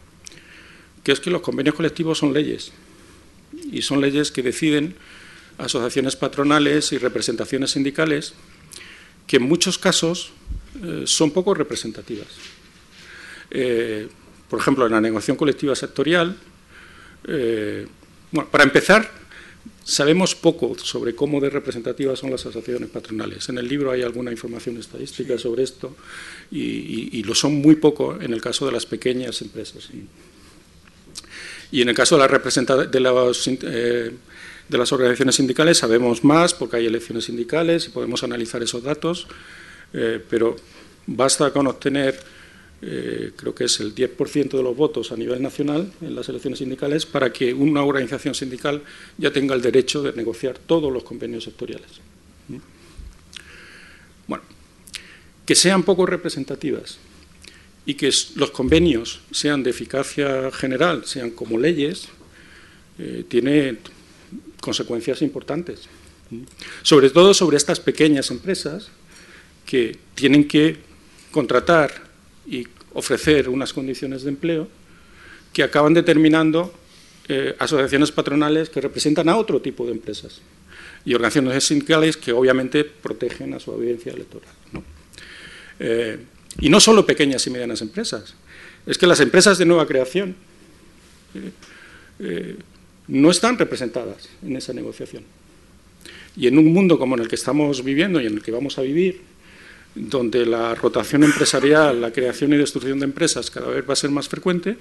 que es que los convenios colectivos son leyes, y son leyes que deciden asociaciones patronales y representaciones sindicales, que en muchos casos eh, son poco representativas. Eh, por ejemplo, en la negociación colectiva sectorial, eh, bueno, para empezar, Sabemos poco sobre cómo de representativas son las asociaciones patronales. En el libro hay alguna información estadística sobre esto y, lo son muy poco en el caso de las pequeñas empresas. Y en el caso de, la de, las, eh, de las organizaciones sindicales sabemos más porque hay elecciones sindicales y podemos analizar esos datos, eh, pero basta con obtener eh, creo que es el 10% de los votos a nivel nacional en las elecciones sindicales, para que una organización sindical ya tenga el derecho de negociar todos los convenios sectoriales. ¿Mm? Bueno, que sean poco representativas y que los convenios sean de eficacia general, sean como leyes, eh, tiene consecuencias importantes. Sobre todo sobre estas pequeñas empresas que tienen que contratar y ofrecer unas condiciones de empleo que acaban determinando eh, asociaciones patronales que representan a otro tipo de empresas y organizaciones sindicales que obviamente protegen a su audiencia electoral. Eh, y no solo pequeñas y medianas empresas, es que las empresas de nueva creación eh, no están representadas en esa negociación. Y en un mundo como en el que estamos viviendo y en el que vamos a vivir, donde la rotación empresarial, la creación y destrucción de empresas cada vez va a ser más frecuente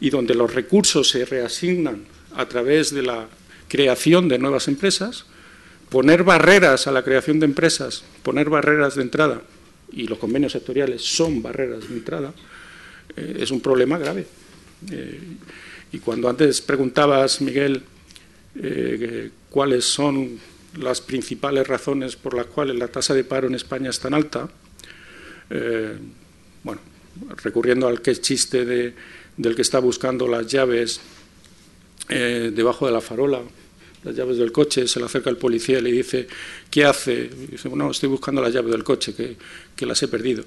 y donde los recursos se reasignan a través de la creación de nuevas empresas, poner barreras a la creación de empresas, poner barreras de entrada, y los convenios sectoriales son barreras de entrada, eh, es un problema grave. Eh, y cuando antes preguntabas, Miguel, eh, cuáles son las principales razones por las cuales la tasa de paro en España es tan alta, bueno, recurriendo al que es chiste del que está buscando las llaves debajo de la farola, las llaves del coche, se le acerca el policía y le dice, ¿qué hace? dice, bueno, estoy buscando las llaves del coche, que, las he perdido.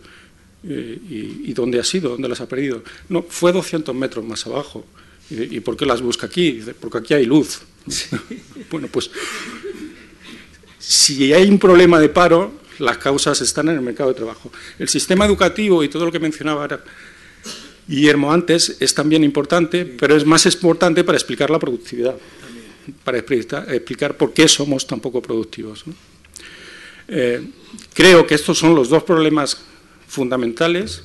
Eh, y, dónde ha sido? ¿Dónde las ha perdido? No, fue 200 metros más abajo. ¿Y, por qué las busca aquí? Dice, porque aquí hay luz. bueno, pues si hay un problema de paro, las causas están en el mercado de trabajo. El sistema educativo y todo lo que mencionaba Guillermo antes es también importante, pero es más importante para explicar la productividad para explicar, por qué somos tan poco productivos. Eh, creo que estos son los dos problemas fundamentales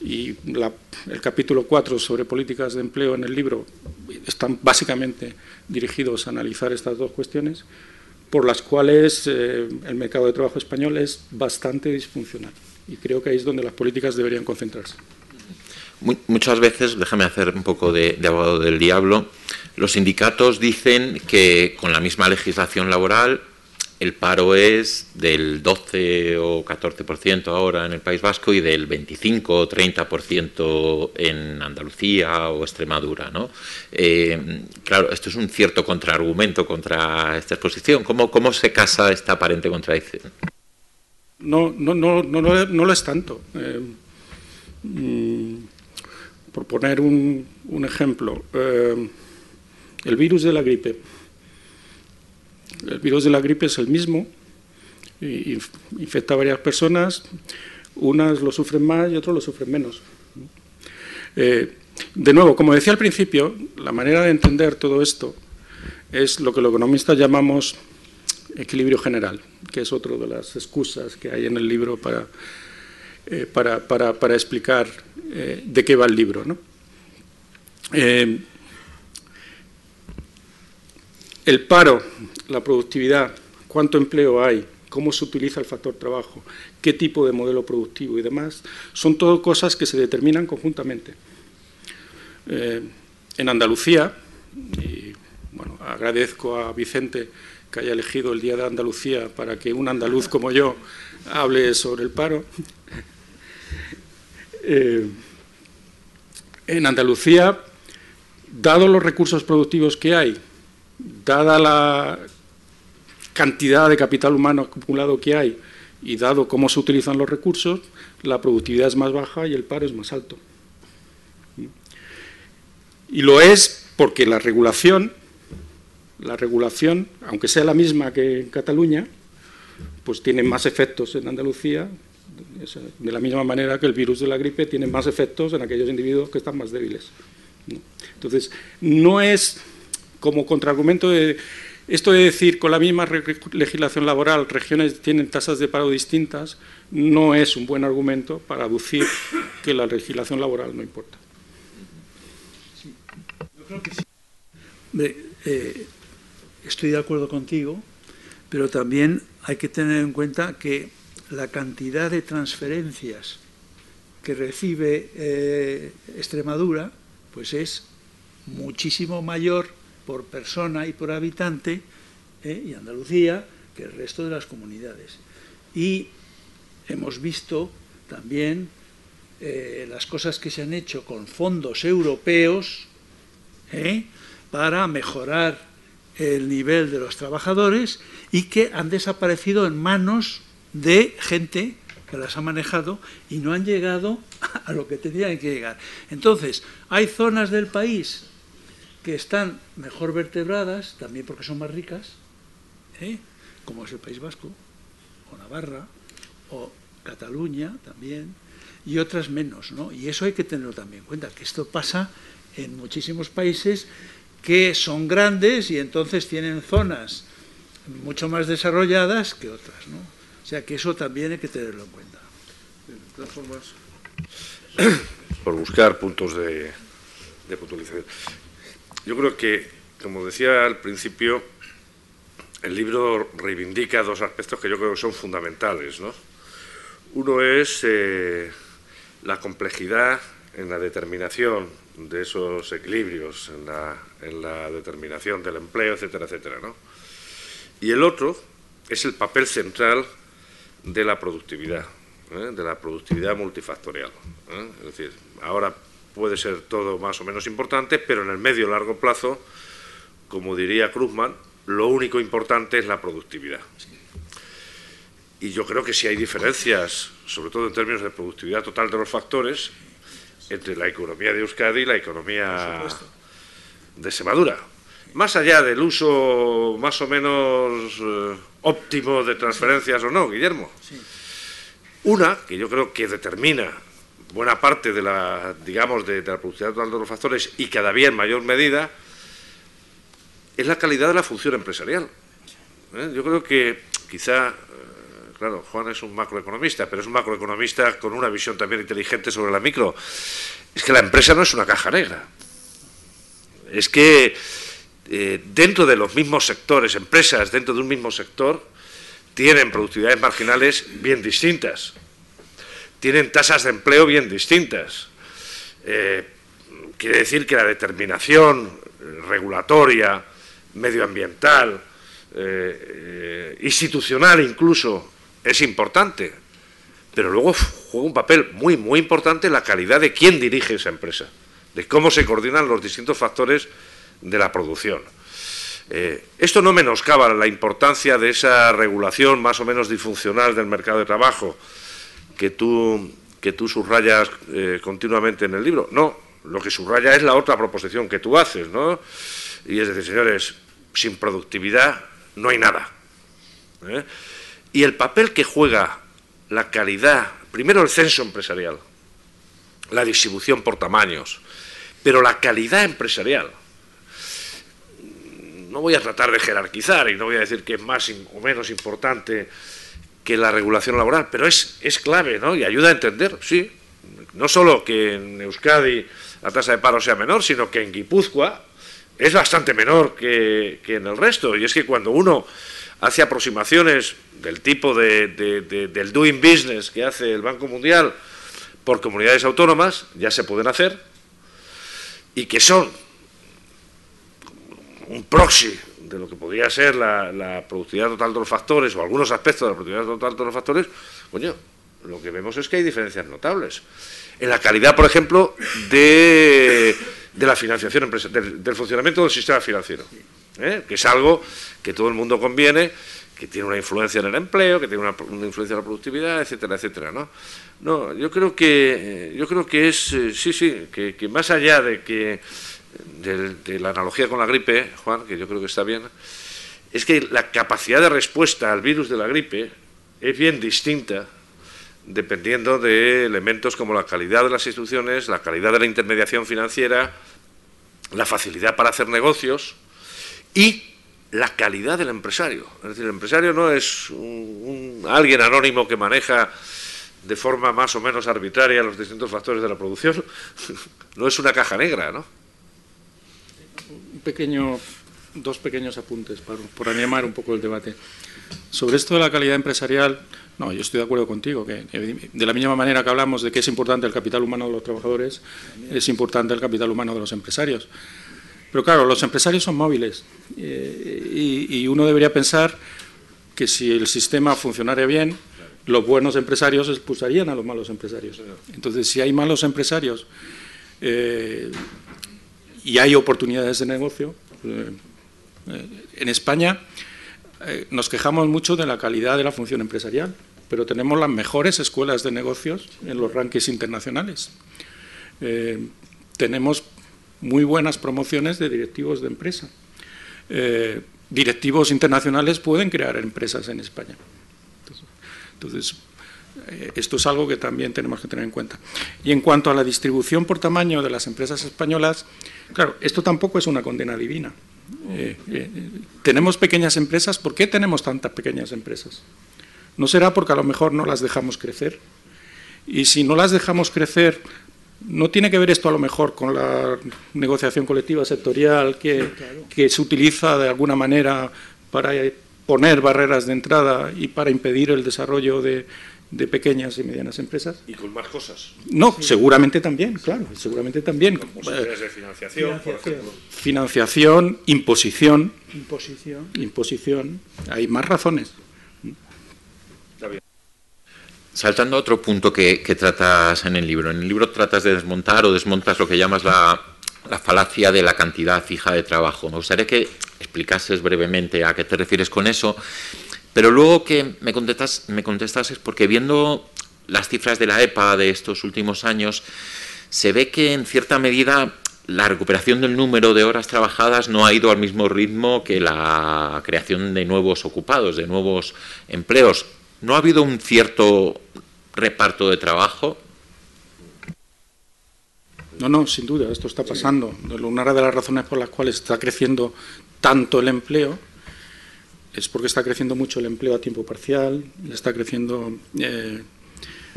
y el capítulo 4 sobre políticas de empleo en el libro están básicamente dirigidos a analizar estas dos cuestiones por las cuales eh, el mercado de trabajo español es bastante disfuncional y creo que ahí es donde las políticas deberían concentrarse. Muchas veces, déjame hacer un poco de abogado del diablo, los sindicatos dicen que con la misma legislación laboral el paro es del 12 o 14% ahora en el País Vasco y del 25 o 30% en Andalucía o Extremadura. ¿no? Eh, claro, esto es un cierto contraargumento contra esta exposición. ¿Cómo, se casa esta aparente contradicción? No, no, no, no, no lo es tanto. Eh, mm, por poner un, un ejemplo, eh, el virus de la gripe. El virus de la gripe es el mismo, infecta a varias personas, unas lo sufren más y otros lo sufren menos. Eh, de nuevo, como decía al principio, la manera de entender todo esto es lo que los economistas llamamos equilibrio general, que es otra de las excusas que hay en el libro para, eh, para, explicar eh, de qué va el libro. ¿no? El paro, la productividad, cuánto empleo hay, cómo se utiliza el factor trabajo, qué tipo de modelo productivo y demás, son todo cosas que se determinan conjuntamente. Eh, en Andalucía, y bueno, agradezco a Vicente que haya elegido el Día de Andalucía para que un andaluz como yo hable sobre el paro. Eh, en Andalucía, dado los recursos productivos que hay, dada la cantidad de capital humano acumulado que hay y dado cómo se utilizan los recursos, la productividad es más baja y el paro es más alto. Y lo es porque la regulación, la regulación, aunque sea la misma que en Cataluña, pues tiene más efectos en Andalucía, de la misma manera que el virus de la gripe tiene más efectos en aquellos individuos que están más débiles. Entonces, no es como contraargumento de esto de decir con la misma legislación laboral regiones tienen tasas de paro distintas no es un buen argumento para aducir que la legislación laboral no importa. Yo creo que sí. Eh, estoy de acuerdo contigo, pero también hay que tener en cuenta que la cantidad de transferencias que recibe eh, Extremadura pues es muchísimo mayor por persona y por habitante, ¿eh? y Andalucía, que el resto de las comunidades. Y hemos visto también eh, las cosas que se han hecho con fondos europeos ¿eh? para mejorar el nivel de los trabajadores y que han desaparecido en manos de gente que las ha manejado y no han llegado a lo que tenían que llegar. Entonces, hay zonas del país que están mejor vertebradas, también porque son más ricas, ¿eh? como es el País Vasco, o Navarra, o Cataluña también, y otras menos, ¿no? Y eso hay que tenerlo también en cuenta, que esto pasa en muchísimos países que son grandes y entonces tienen zonas mucho más desarrolladas que otras, ¿no? O sea que eso también hay que tenerlo en cuenta. por buscar puntos de, de puntualización. Yo creo que, como decía al principio, el libro reivindica dos aspectos que yo creo que son fundamentales. ¿no? Uno es eh, la complejidad en la determinación de esos equilibrios, en la, en la determinación del empleo, etcétera, etcétera. ¿no? Y el otro es el papel central de la productividad, ¿eh? de la productividad multifactorial. ¿eh? Es decir, ahora puede ser todo más o menos importante, pero en el medio largo plazo, como diría Krugman, lo único importante es la productividad. Y yo creo que si hay diferencias, sobre todo en términos de productividad total de los factores, entre la economía de Euskadi y la economía de Semadura. Más allá del uso más o menos eh, óptimo de transferencias o no, Guillermo. Una, que yo creo que determina buena parte de la, digamos, de, la productividad de los factores y cada día en mayor medida, es la calidad de la función empresarial. ¿Eh? Yo creo que quizá, eh, claro, Juan es un macroeconomista, pero es un macroeconomista con una visión también inteligente sobre la micro. Es que la empresa no es una caja negra. Es que eh, dentro de los mismos sectores, empresas dentro de un mismo sector, tienen productividades marginales bien distintas, tienen tasas de empleo bien distintas. Eh, quiere decir que la determinación regulatoria, medioambiental, eh, institucional incluso, es importante, pero luego juega un papel muy, muy importante la calidad de quién dirige esa empresa, de cómo se coordinan los distintos factores de la producción. Eh, esto no menoscaba la importancia de esa regulación más o menos disfuncional del mercado de trabajo que tú, que tú subrayas eh, continuamente en el libro. No, lo que subraya es la otra proposición que tú haces, ¿no? Y es decir, señores, sin productividad no hay nada. ¿eh? Y el papel que juega la calidad, primero el censo empresarial, la distribución por tamaños, pero la calidad empresarial, no voy a tratar de jerarquizar y no voy a decir que es más o menos importante que la regulación laboral, pero es, es clave, ¿no? Y ayuda a entender, sí, no solo que en Euskadi la tasa de paro sea menor, sino que en Guipúzcoa es bastante menor que, en el resto. Y es que cuando uno hace aproximaciones del tipo de, del doing business que hace el Banco Mundial por comunidades autónomas, ya se pueden hacer, y que son un proxy de lo que podría ser la, productividad total de los factores o algunos aspectos de la productividad total de los factores, coño, lo que vemos es que hay diferencias notables. En la calidad, por ejemplo, de, la financiación, del, del, funcionamiento del sistema financiero, ¿eh? que es algo que todo el mundo conviene, que tiene una influencia en el empleo, que tiene una, influencia en la productividad, etcétera, etcétera, ¿no? No, yo creo que, yo creo que es, eh, sí, sí, que más allá de que de, la analogía con la gripe, Juan, que yo creo que está bien, es que la capacidad de respuesta al virus de la gripe es bien distinta dependiendo de elementos como la calidad de las instituciones, la calidad de la intermediación financiera, la facilidad para hacer negocios y la calidad del empresario. Es decir, el empresario no es un, alguien anónimo que maneja de forma más o menos arbitraria los distintos factores de la producción, no es una caja negra, ¿no? Dos pequeños apuntes por animar un poco el debate. Sobre esto de la calidad empresarial, no, yo estoy de acuerdo contigo, que de la misma manera que hablamos de que es importante el capital humano de los trabajadores, es importante el capital humano de los empresarios. Pero claro, los empresarios son móviles eh, y, uno debería pensar que si el sistema funcionara bien, los buenos empresarios expulsarían a los malos empresarios. Entonces, si hay malos empresarios eh, y hay oportunidades de negocio, eh, eh, en España nos quejamos mucho de la calidad de la función empresarial, pero tenemos las mejores escuelas de negocios en los rankings internacionales. tenemos muy buenas promociones de directivos de empresa. directivos internacionales pueden crear empresas en España. Entonces, eh, esto es algo que también tenemos que tener en cuenta. Y en cuanto a la distribución por tamaño de las empresas españolas, claro, esto tampoco es una condena divina. Eh, eh, tenemos pequeñas empresas, ¿por qué tenemos tantas pequeñas empresas? ¿No será porque a lo mejor no las dejamos crecer? Y si no las dejamos crecer, ¿no tiene que ver esto a lo mejor con la negociación colectiva sectorial que, que se utiliza de alguna manera para poner barreras de entrada y para impedir el desarrollo de, pequeñas y medianas empresas. Y con más cosas. No, seguramente también, claro, seguramente también. Posibilidades de financiación, por ejemplo. Financiación, imposición. Imposición. Imposición. Hay más razones. Saltando a otro punto que, que, tratas en el libro. En el libro tratas de desmontar o desmontas lo que llamas la, la falacia de la cantidad fija de trabajo. Me gustaría que explicases brevemente a qué te refieres con eso, pero luego que me contestas, me contestases, porque viendo las cifras de la EPA de estos últimos años, se ve que en cierta medida la recuperación del número de horas trabajadas no ha ido al mismo ritmo que la creación de nuevos ocupados, de nuevos empleos. ¿No ha habido un cierto reparto de trabajo? No, no, sin duda, esto está pasando. Una de las razones por las cuales está creciendo tanto el empleo es porque está creciendo mucho el empleo a tiempo parcial, está creciendo eh,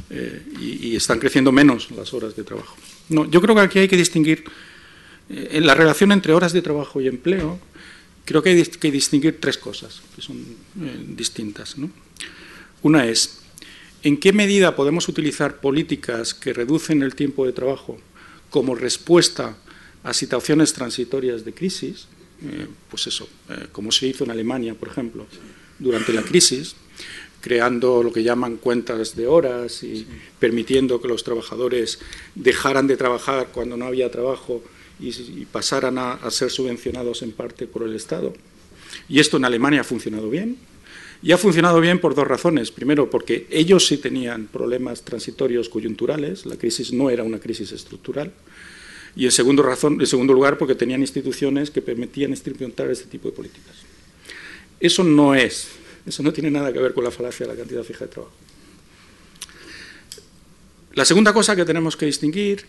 eh, y, están creciendo menos las horas de trabajo. No, yo creo que aquí hay que distinguir eh, en la relación entre horas de trabajo y empleo. Creo que hay que distinguir tres cosas que son distintas. Una es en qué medida podemos utilizar políticas que reducen el tiempo de trabajo como respuesta a situaciones transitorias de crisis, eh, pues eso, eh, como se hizo en Alemania, por ejemplo, durante la crisis, creando lo que llaman cuentas de horas y permitiendo que los trabajadores dejaran de trabajar cuando no había trabajo y, pasaran a, ser subvencionados en parte por el Estado. Y esto en Alemania ha funcionado bien. Y ha funcionado bien por dos razones. Primero, porque ellos sí tenían problemas transitorios coyunturales, la crisis no era una crisis estructural. Y en segundo, razón, en segundo lugar, porque tenían instituciones que permitían experimentar este tipo de políticas. Eso no es, eso no tiene nada que ver con la falacia de la cantidad fija de trabajo. La segunda cosa que tenemos que distinguir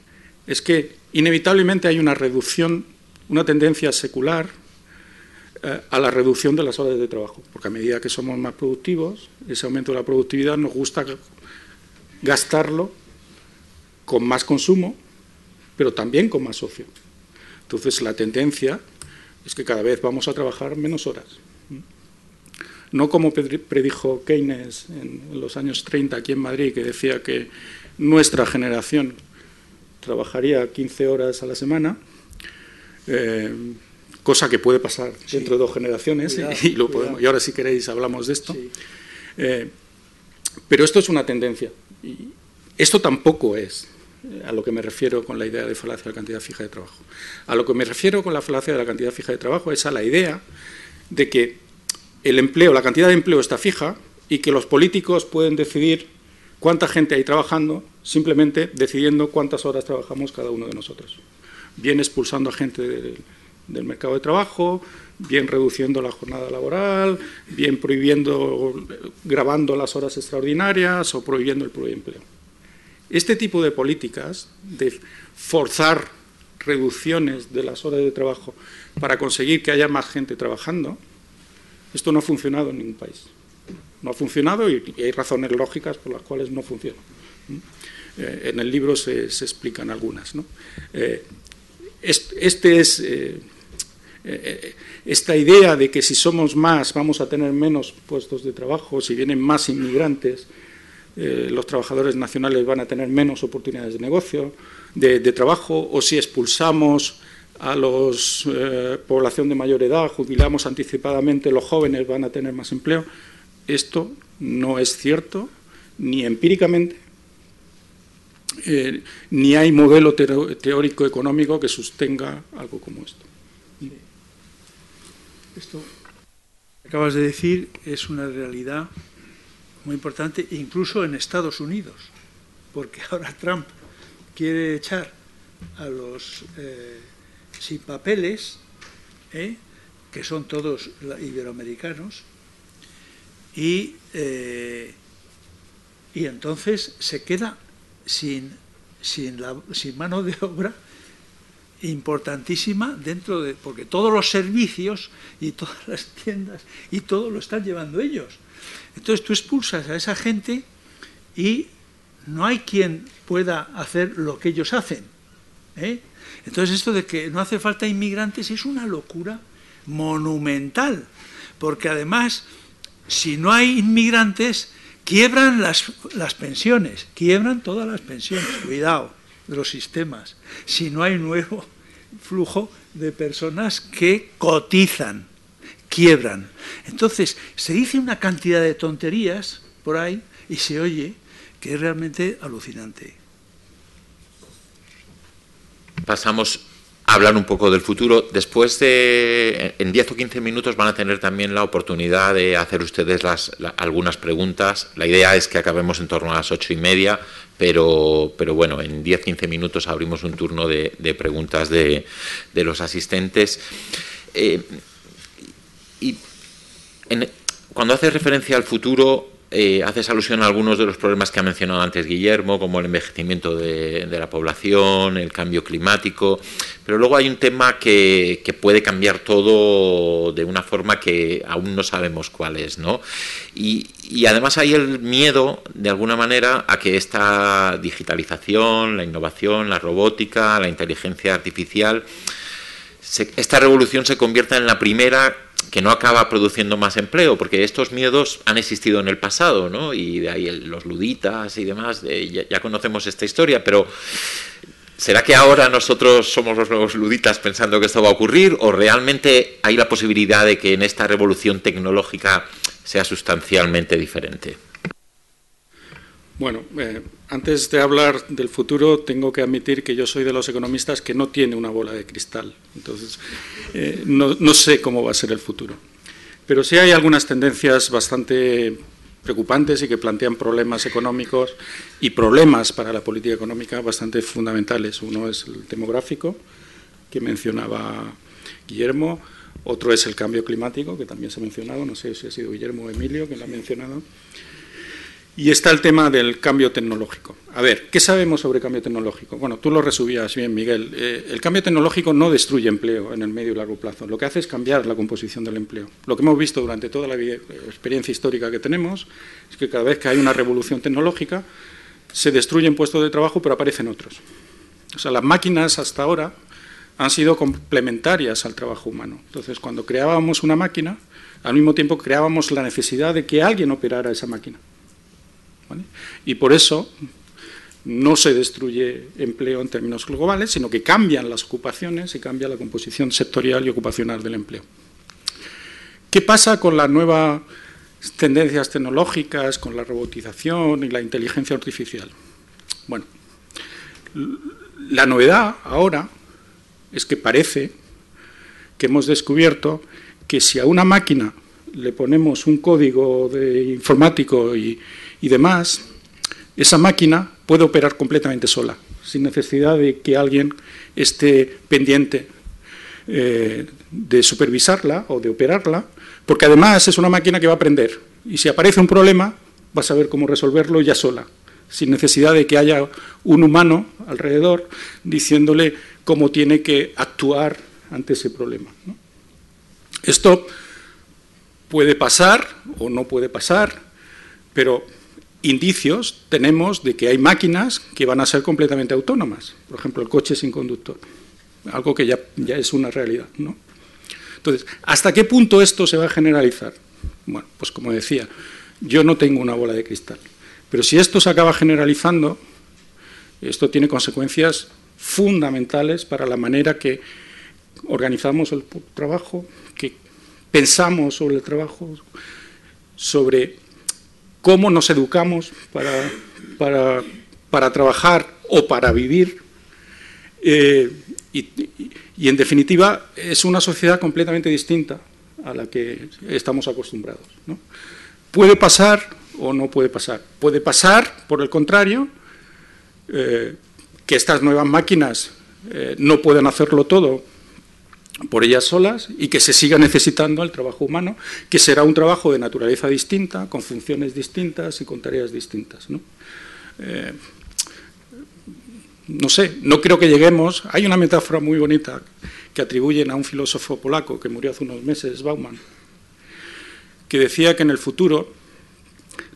es que inevitablemente hay una reducción, una tendencia secular eh, a la reducción de las horas de trabajo, porque a medida que somos más productivos, ese aumento de la productividad nos gusta gastarlo con más consumo, pero también con más ocio. Entonces la tendencia es que cada vez vamos a trabajar menos horas. No como predijo Keynes en los años 30 aquí en Madrid, que decía que nuestra generación trabajaría 15 horas a la semana, eh, cosa que puede pasar dentro de dos generaciones, y, lo podemos, y, ahora si queréis hablamos de esto. Eh, pero esto es una tendencia. Y esto tampoco es a lo que me refiero con la idea de falacia de la cantidad fija de trabajo. A lo que me refiero con la falacia de la cantidad fija de trabajo es a la idea de que el empleo, la cantidad de empleo está fija y que los políticos pueden decidir cuánta gente hay trabajando simplemente decidiendo cuántas horas trabajamos cada uno de nosotros. Bien expulsando a gente del mercado de trabajo, bien reduciendo la jornada laboral, bien prohibiendo, grabando las horas extraordinarias o prohibiendo el pluriempleo. Este tipo de políticas de forzar reducciones de las horas de trabajo para conseguir que haya más gente trabajando, esto no ha funcionado en ningún país. No ha funcionado y, hay razones lógicas por las cuales no funciona. Eh, en el libro se, explican algunas. Eh, este es eh, esta idea de que si somos más vamos a tener menos puestos de trabajo, si vienen más inmigrantes, eh, los trabajadores nacionales van a tener menos oportunidades de negocio, de, trabajo, o si expulsamos a la eh, población de mayor edad, jubilamos anticipadamente, los jóvenes van a tener más empleo. Esto no es cierto ni empíricamente, eh, ni hay modelo teórico económico que sostenga algo como esto. Esto que acabas de decir es una realidad muy importante, incluso en Estados Unidos, porque ahora Trump quiere echar a los eh, sin papeles, ¿eh? que son todos iberoamericanos, y, eh, y entonces se queda sin, sin, la, sin mano de obra importantísima dentro de, porque todos los servicios y todas las tiendas y todo lo están llevando ellos. Entonces tú expulsas a esa gente y no hay quien pueda hacer lo que ellos hacen. ¿eh? Entonces esto de que no hace falta inmigrantes es una locura monumental, porque además, si no hay inmigrantes, quiebran las, las pensiones, quiebran todas las pensiones, cuidado de los sistemas, si no hay nuevo flujo de personas que cotizan, quiebran. Entonces, se dice una cantidad de tonterías por ahí y se oye que es realmente alucinante. Pasamos a hablar un poco del futuro. Después de, en 10 o 15 minutos van a tener también la oportunidad de hacer ustedes las, algunas preguntas. La idea es que acabemos en torno a las ocho y media, pero, pero bueno, en 10 o 15 minutos abrimos un turno de, preguntas de, los asistentes. Eh, y cuando hace referencia al futuro, eh, haces alusión a algunos de los problemas que ha mencionado antes Guillermo, como el envejecimiento de, la población, el cambio climático, pero luego hay un tema que, puede cambiar todo de una forma que aún no sabemos cuál es, ¿no? Y, y, además hay el miedo, de alguna manera, a que esta digitalización, la innovación, la robótica, la inteligencia artificial, esta revolución se convierta en la primera que no acaba produciendo más empleo, porque estos miedos han existido en el pasado, ¿no? Y de ahí los luditas y demás, ya, conocemos esta historia, pero ¿será que ahora nosotros somos los nuevos luditas pensando que esto va a ocurrir? ¿O realmente hay la posibilidad de que en esta revolución tecnológica sea sustancialmente diferente? Bueno, eh, antes de hablar del futuro, tengo que admitir que yo soy de los economistas que no tiene una bola de cristal. Entonces, eh, no, sé cómo va a ser el futuro. Pero sí hay algunas tendencias bastante preocupantes y que plantean problemas económicos y problemas para la política económica bastante fundamentales. Uno es el demográfico, que mencionaba Guillermo. Otro es el cambio climático, que también se ha mencionado. No sé si ha sido Guillermo o Emilio quien lo ha mencionado. Y está el tema del cambio tecnológico. A ver, ¿qué sabemos sobre cambio tecnológico? Bueno, tú lo resumías bien, Miguel. Eh, el cambio tecnológico no destruye empleo en el medio y largo plazo. Lo que hace es cambiar la composición del empleo. Lo que hemos visto durante toda la experiencia histórica que tenemos es que cada vez que hay una revolución tecnológica se destruyen puestos de trabajo, pero aparecen otros. O sea, las máquinas hasta ahora han sido complementarias al trabajo humano. Entonces, cuando creábamos una máquina, al mismo tiempo creábamos la necesidad de que alguien operara esa máquina. Y por eso no se destruye empleo en términos globales, sino que cambian las ocupaciones y cambia la composición sectorial y ocupacional del empleo. ¿Qué pasa con las nuevas tendencias tecnológicas, con la robotización y la inteligencia artificial? Bueno, la novedad ahora es que parece que hemos descubierto que si a una máquina le ponemos un código de informático y, y demás, esa máquina puede operar completamente sola, sin necesidad de que alguien esté pendiente eh, de supervisarla o de operarla, porque además es una máquina que va a aprender. Y si aparece un problema, va a saber cómo resolverlo ya sola, sin necesidad de que haya un humano alrededor diciéndole cómo tiene que actuar ante ese problema. Esto puede pasar o no puede pasar, pero indicios tenemos de que hay máquinas que van a ser completamente autónomas, por ejemplo, el coche sin conductor, algo que ya, es una realidad. ¿no? Entonces, ¿hasta qué punto esto se va a generalizar? Bueno, pues como decía, yo no tengo una bola de cristal, pero si esto se acaba generalizando, esto tiene consecuencias fundamentales para la manera que organizamos el trabajo, que pensamos sobre el trabajo, sobre cómo nos educamos para, para, para trabajar o para vivir. Eh, y, en definitiva, es una sociedad completamente distinta a la que estamos acostumbrados. Puede pasar o no puede pasar. Puede pasar, por el contrario, eh, que estas nuevas máquinas eh, no puedan hacerlo todo por ellas solas y que se siga necesitando el trabajo humano, que será un trabajo de naturaleza distinta, con funciones distintas y con tareas distintas. ¿no? Eh, no sé, no creo que lleguemos. Hay una metáfora muy bonita que atribuyen a un filósofo polaco que murió hace unos meses, Bauman, que decía que en el futuro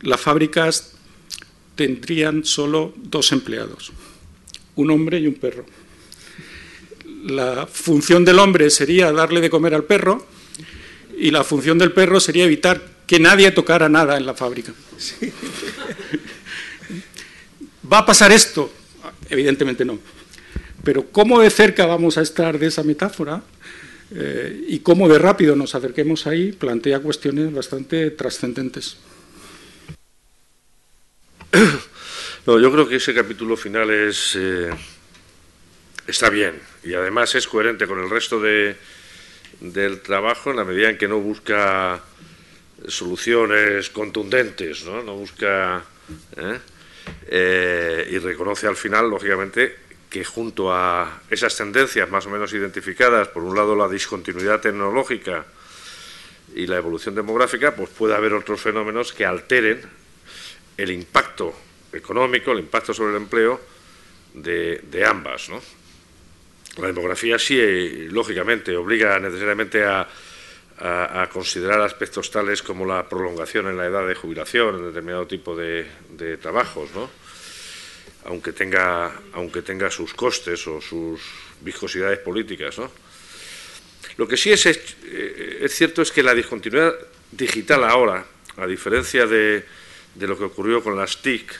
las fábricas tendrían solo dos empleados, un hombre y un perro. La función del hombre sería darle de comer al perro y la función del perro sería evitar que nadie tocara nada en la fábrica. ¿Va a pasar esto? Evidentemente no. Pero cómo de cerca vamos a estar de esa metáfora eh, y cómo de rápido nos acerquemos ahí plantea cuestiones bastante trascendentes. No, yo creo que ese capítulo final es eh, está bien y además es coherente con el resto de, del trabajo en la medida en que no busca soluciones contundentes, no, no busca ¿eh? Eh, y reconoce al final, lógicamente, que junto a esas tendencias más o menos identificadas, por un lado la discontinuidad tecnológica y la evolución demográfica, pues puede haber otros fenómenos que alteren el impacto económico, el impacto sobre el empleo de, ambas. ¿no? La demografía sí, lógicamente, obliga necesariamente a, considerar aspectos tales como la prolongación en la edad de jubilación en determinado tipo de, trabajos, ¿no? aunque, tenga, aunque tenga sus costes o sus viscosidades políticas. ¿no? Lo que sí es, es, eh, cierto es que la discontinuidad digital ahora, a diferencia de, de lo que ocurrió con las TIC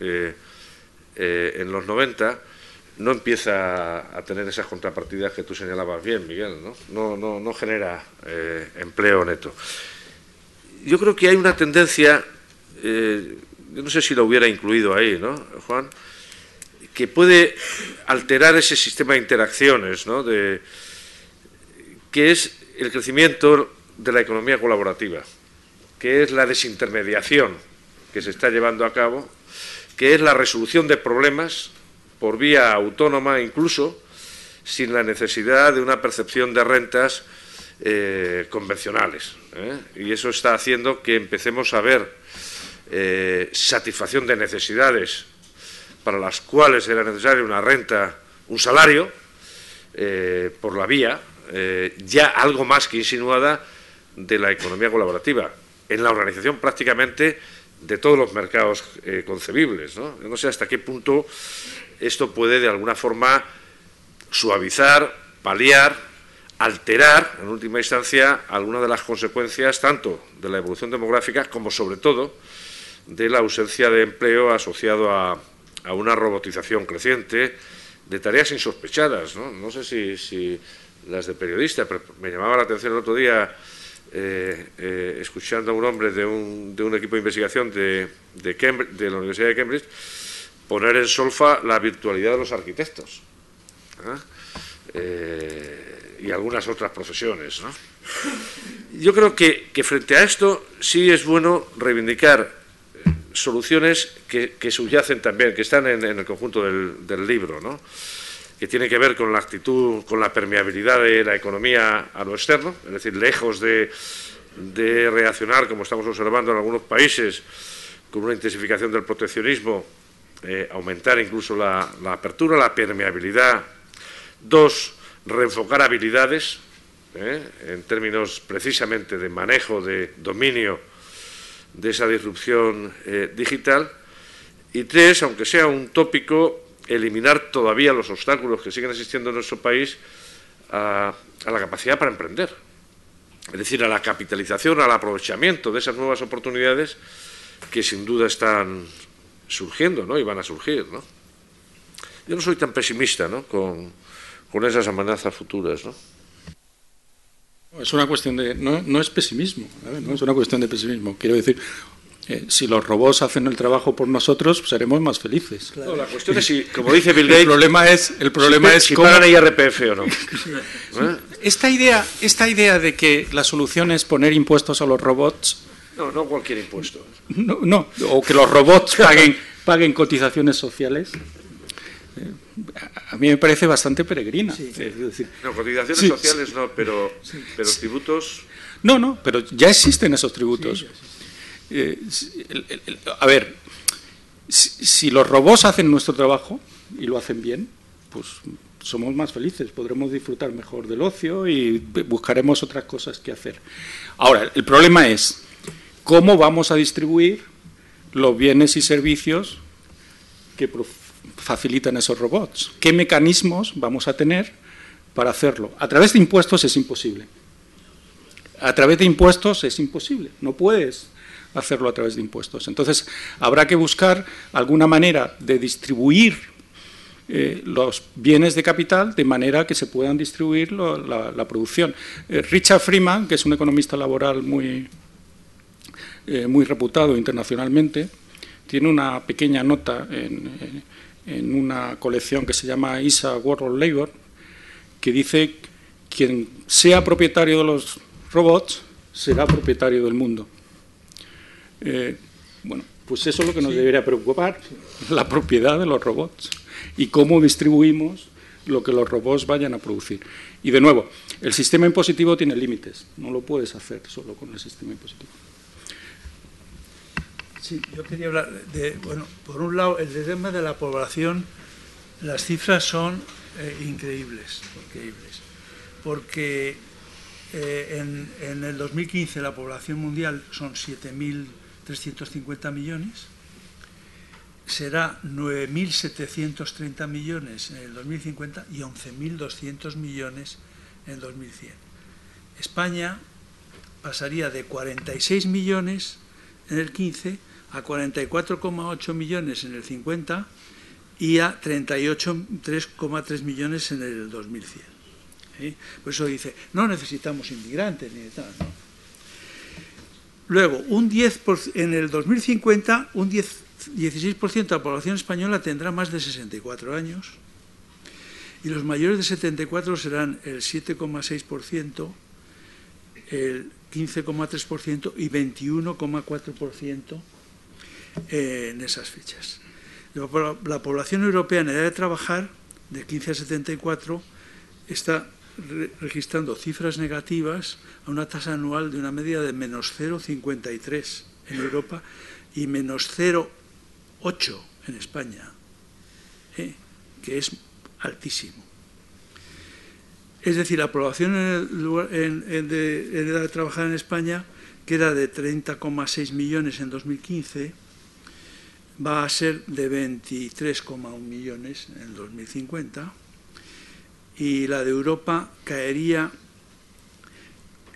eh, eh, en los 90, no empieza a tener esas contrapartidas que tú señalabas bien, Miguel, no, no, genera eh, empleo neto. Yo creo que hay una tendencia, yo no sé si lo hubiera incluido ahí, ¿no, Juan? que puede alterar ese sistema de interacciones, ¿no? de, que es el crecimiento de la economía colaborativa, que es la desintermediación que se está llevando a cabo, que es la resolución de problemas por vía autónoma incluso, sin la necesidad de una percepción de rentas eh, convencionales. ¿eh? Y eso está haciendo que empecemos a ver eh, satisfacción de necesidades para las cuales era necesaria una renta, un salario, por la vía ya algo más que insinuada de la economía colaborativa. En la organización prácticamente de todos los mercados concebibles. ¿no? no sé hasta qué punto esto puede de alguna forma suavizar, paliar, alterar, en última instancia, algunas de las consecuencias tanto de la evolución demográfica como, sobre todo, de la ausencia de empleo asociado a, una robotización creciente de tareas insospechadas. No, sé si, si las de periodista, pero me llamaba la atención el otro día eh, eh, escuchando a un hombre de un, de un equipo de investigación de, de, de, la Universidad de Cambridge poner en solfa la virtualidad de los arquitectos ¿eh? y algunas otras profesiones. Yo creo que, frente a esto sí es bueno reivindicar soluciones que, subyacen también, que están en, el conjunto del, libro. que tiene que ver con la actitud, con la permeabilidad de la economía a lo externo, es decir, lejos de, reaccionar, como estamos observando en algunos países, con una intensificación del proteccionismo, eh, aumentar incluso la, apertura, la permeabilidad. Dos, reenfocar habilidades, eh, en términos precisamente de manejo, de dominio de esa disrupción eh, digital. Y tres, aunque sea un tópico, eliminar todavía los obstáculos que siguen existiendo en nuestro país a, la capacidad para emprender. Es decir, a la capitalización, al aprovechamiento de esas nuevas oportunidades que sin duda están surgiendo ¿no? y van a surgir. ¿no? Yo no soy tan pesimista ¿no? con, esas amenazas futuras. ¿no? Es una cuestión de. No, no es pesimismo, no es una cuestión de pesimismo. Quiero decir, Eh, si los robots hacen el trabajo por nosotros, seremos más felices. No, la cuestión es si, como dice Bill Gates, el problema es, el problema si, es si cómo- pagan IRPF o no. ¿Eh? esta idea, esta idea de que la solución es poner impuestos a los robots, No, no cualquier impuesto. no, no, o que los robots paguen, paguen cotizaciones sociales, eh, a mí me parece bastante peregrina. Es decir, No, cotizaciones Sí, sociales no, pero, pero tributos. No, no, pero ya existen esos tributos. Eh, si- el- el- el- a ver, si, si los robots hacen nuestro trabajo y lo hacen bien, pues somos más felices, podremos disfrutar mejor del ocio y buscaremos otras cosas que hacer. Ahora, el problema es cómo vamos a distribuir los bienes y servicios que facilitan esos robots. ¿Qué mecanismos vamos a tener para hacerlo? A través de impuestos es imposible a través de impuestos es imposible, no puedes hacerlo a través de impuestos. Entonces, habrá que buscar alguna manera de distribuir eh, los bienes de capital de manera que se puedan distribuir la producción. Eh, Richard Freeman, que es un economista laboral muy, eh, muy reputado internacionalmente, tiene una pequeña nota en, en- en una colección que se llama ISA World Labor, que dice quien sea propietario de los robots será propietario del mundo. Eh, bueno, pues eso es lo que nos debería preocupar, la propiedad de los robots y cómo distribuimos lo que los robots vayan a producir. Y de nuevo, el sistema impositivo tiene límites, no lo puedes hacer solo con el sistema impositivo. Sí, yo quería hablar de, bueno, por un lado, el tema de la población, las cifras son eh, increíbles, increíbles, porque eh, en, en el 2015 la población mundial son 7.350 millones, será 9.730 millones en el 2050 y 11.200 millones en el 2100. España pasaría de 46 millones en el 15 a 44,8 millones en el 50 y a 38,3 millones en el 2100. ¿sí? Por eso dice, no necesitamos inmigrantes ni de tal. Luego, un 10 en el 2050, un 10, 16% de la población española tendrá más de 64 años y los mayores de 74 serán el 7,6%, el 15,3% y 21,4% en esas fechas. La población europea en edad de trabajar, de 15 a 74, está re registrando cifras negativas a una tasa anual de una media de menos 0,53 en Europa y menos 0,8 en España, ¿eh? que es altísimo. Es decir, la población en, el lugar, en, de, edad de trabajar en España, que era de 30,6 millones en 2015, va a ser de 23,1 millones en el 2050 y la de Europa caería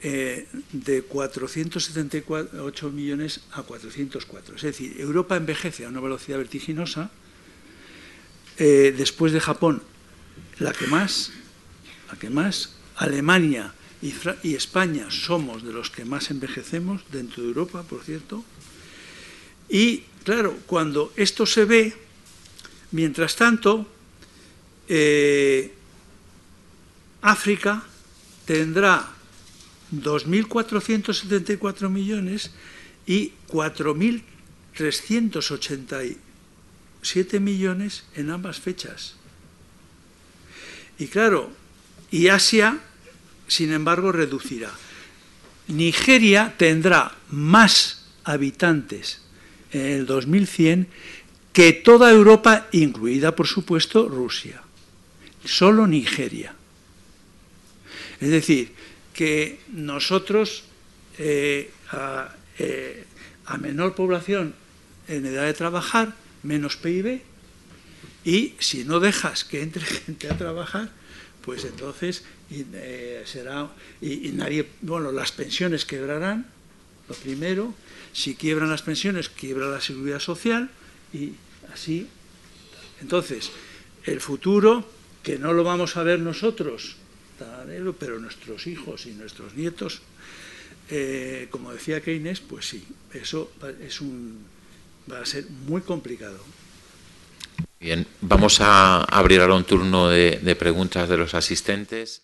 eh, de 478 millones a 404. Es decir, Europa envejece a una velocidad vertiginosa, eh, después de Japón, la que más, la que más, Alemania y España somos de los que más envejecemos dentro de Europa, por cierto, y claro, cuando esto se ve, mientras tanto, eh, África tendrá 2.474 millones y 4.387 millones en ambas fechas. Y claro, y Asia, sin embargo, reducirá. Nigeria tendrá más habitantes el 2100 que toda Europa, incluida, por supuesto, Rusia. Solo Nigeria. Es decir, que nosotros, eh, a, eh, a, menor población en edad de trabajar, menos PIB, y si no dejas que entre gente a trabajar, pues entonces eh, será, y nadie, bueno, las pensiones quebrarán, lo primero, si quiebran las pensiones, quiebra la seguridad social, y así. Entonces, el futuro, que no lo vamos a ver nosotros, pero nuestros hijos y nuestros nietos Eh, como decía Keynes, pues sí, eso es un, va a ser muy complicado. Bien, vamos a abrir ahora un turno de preguntas de los asistentes.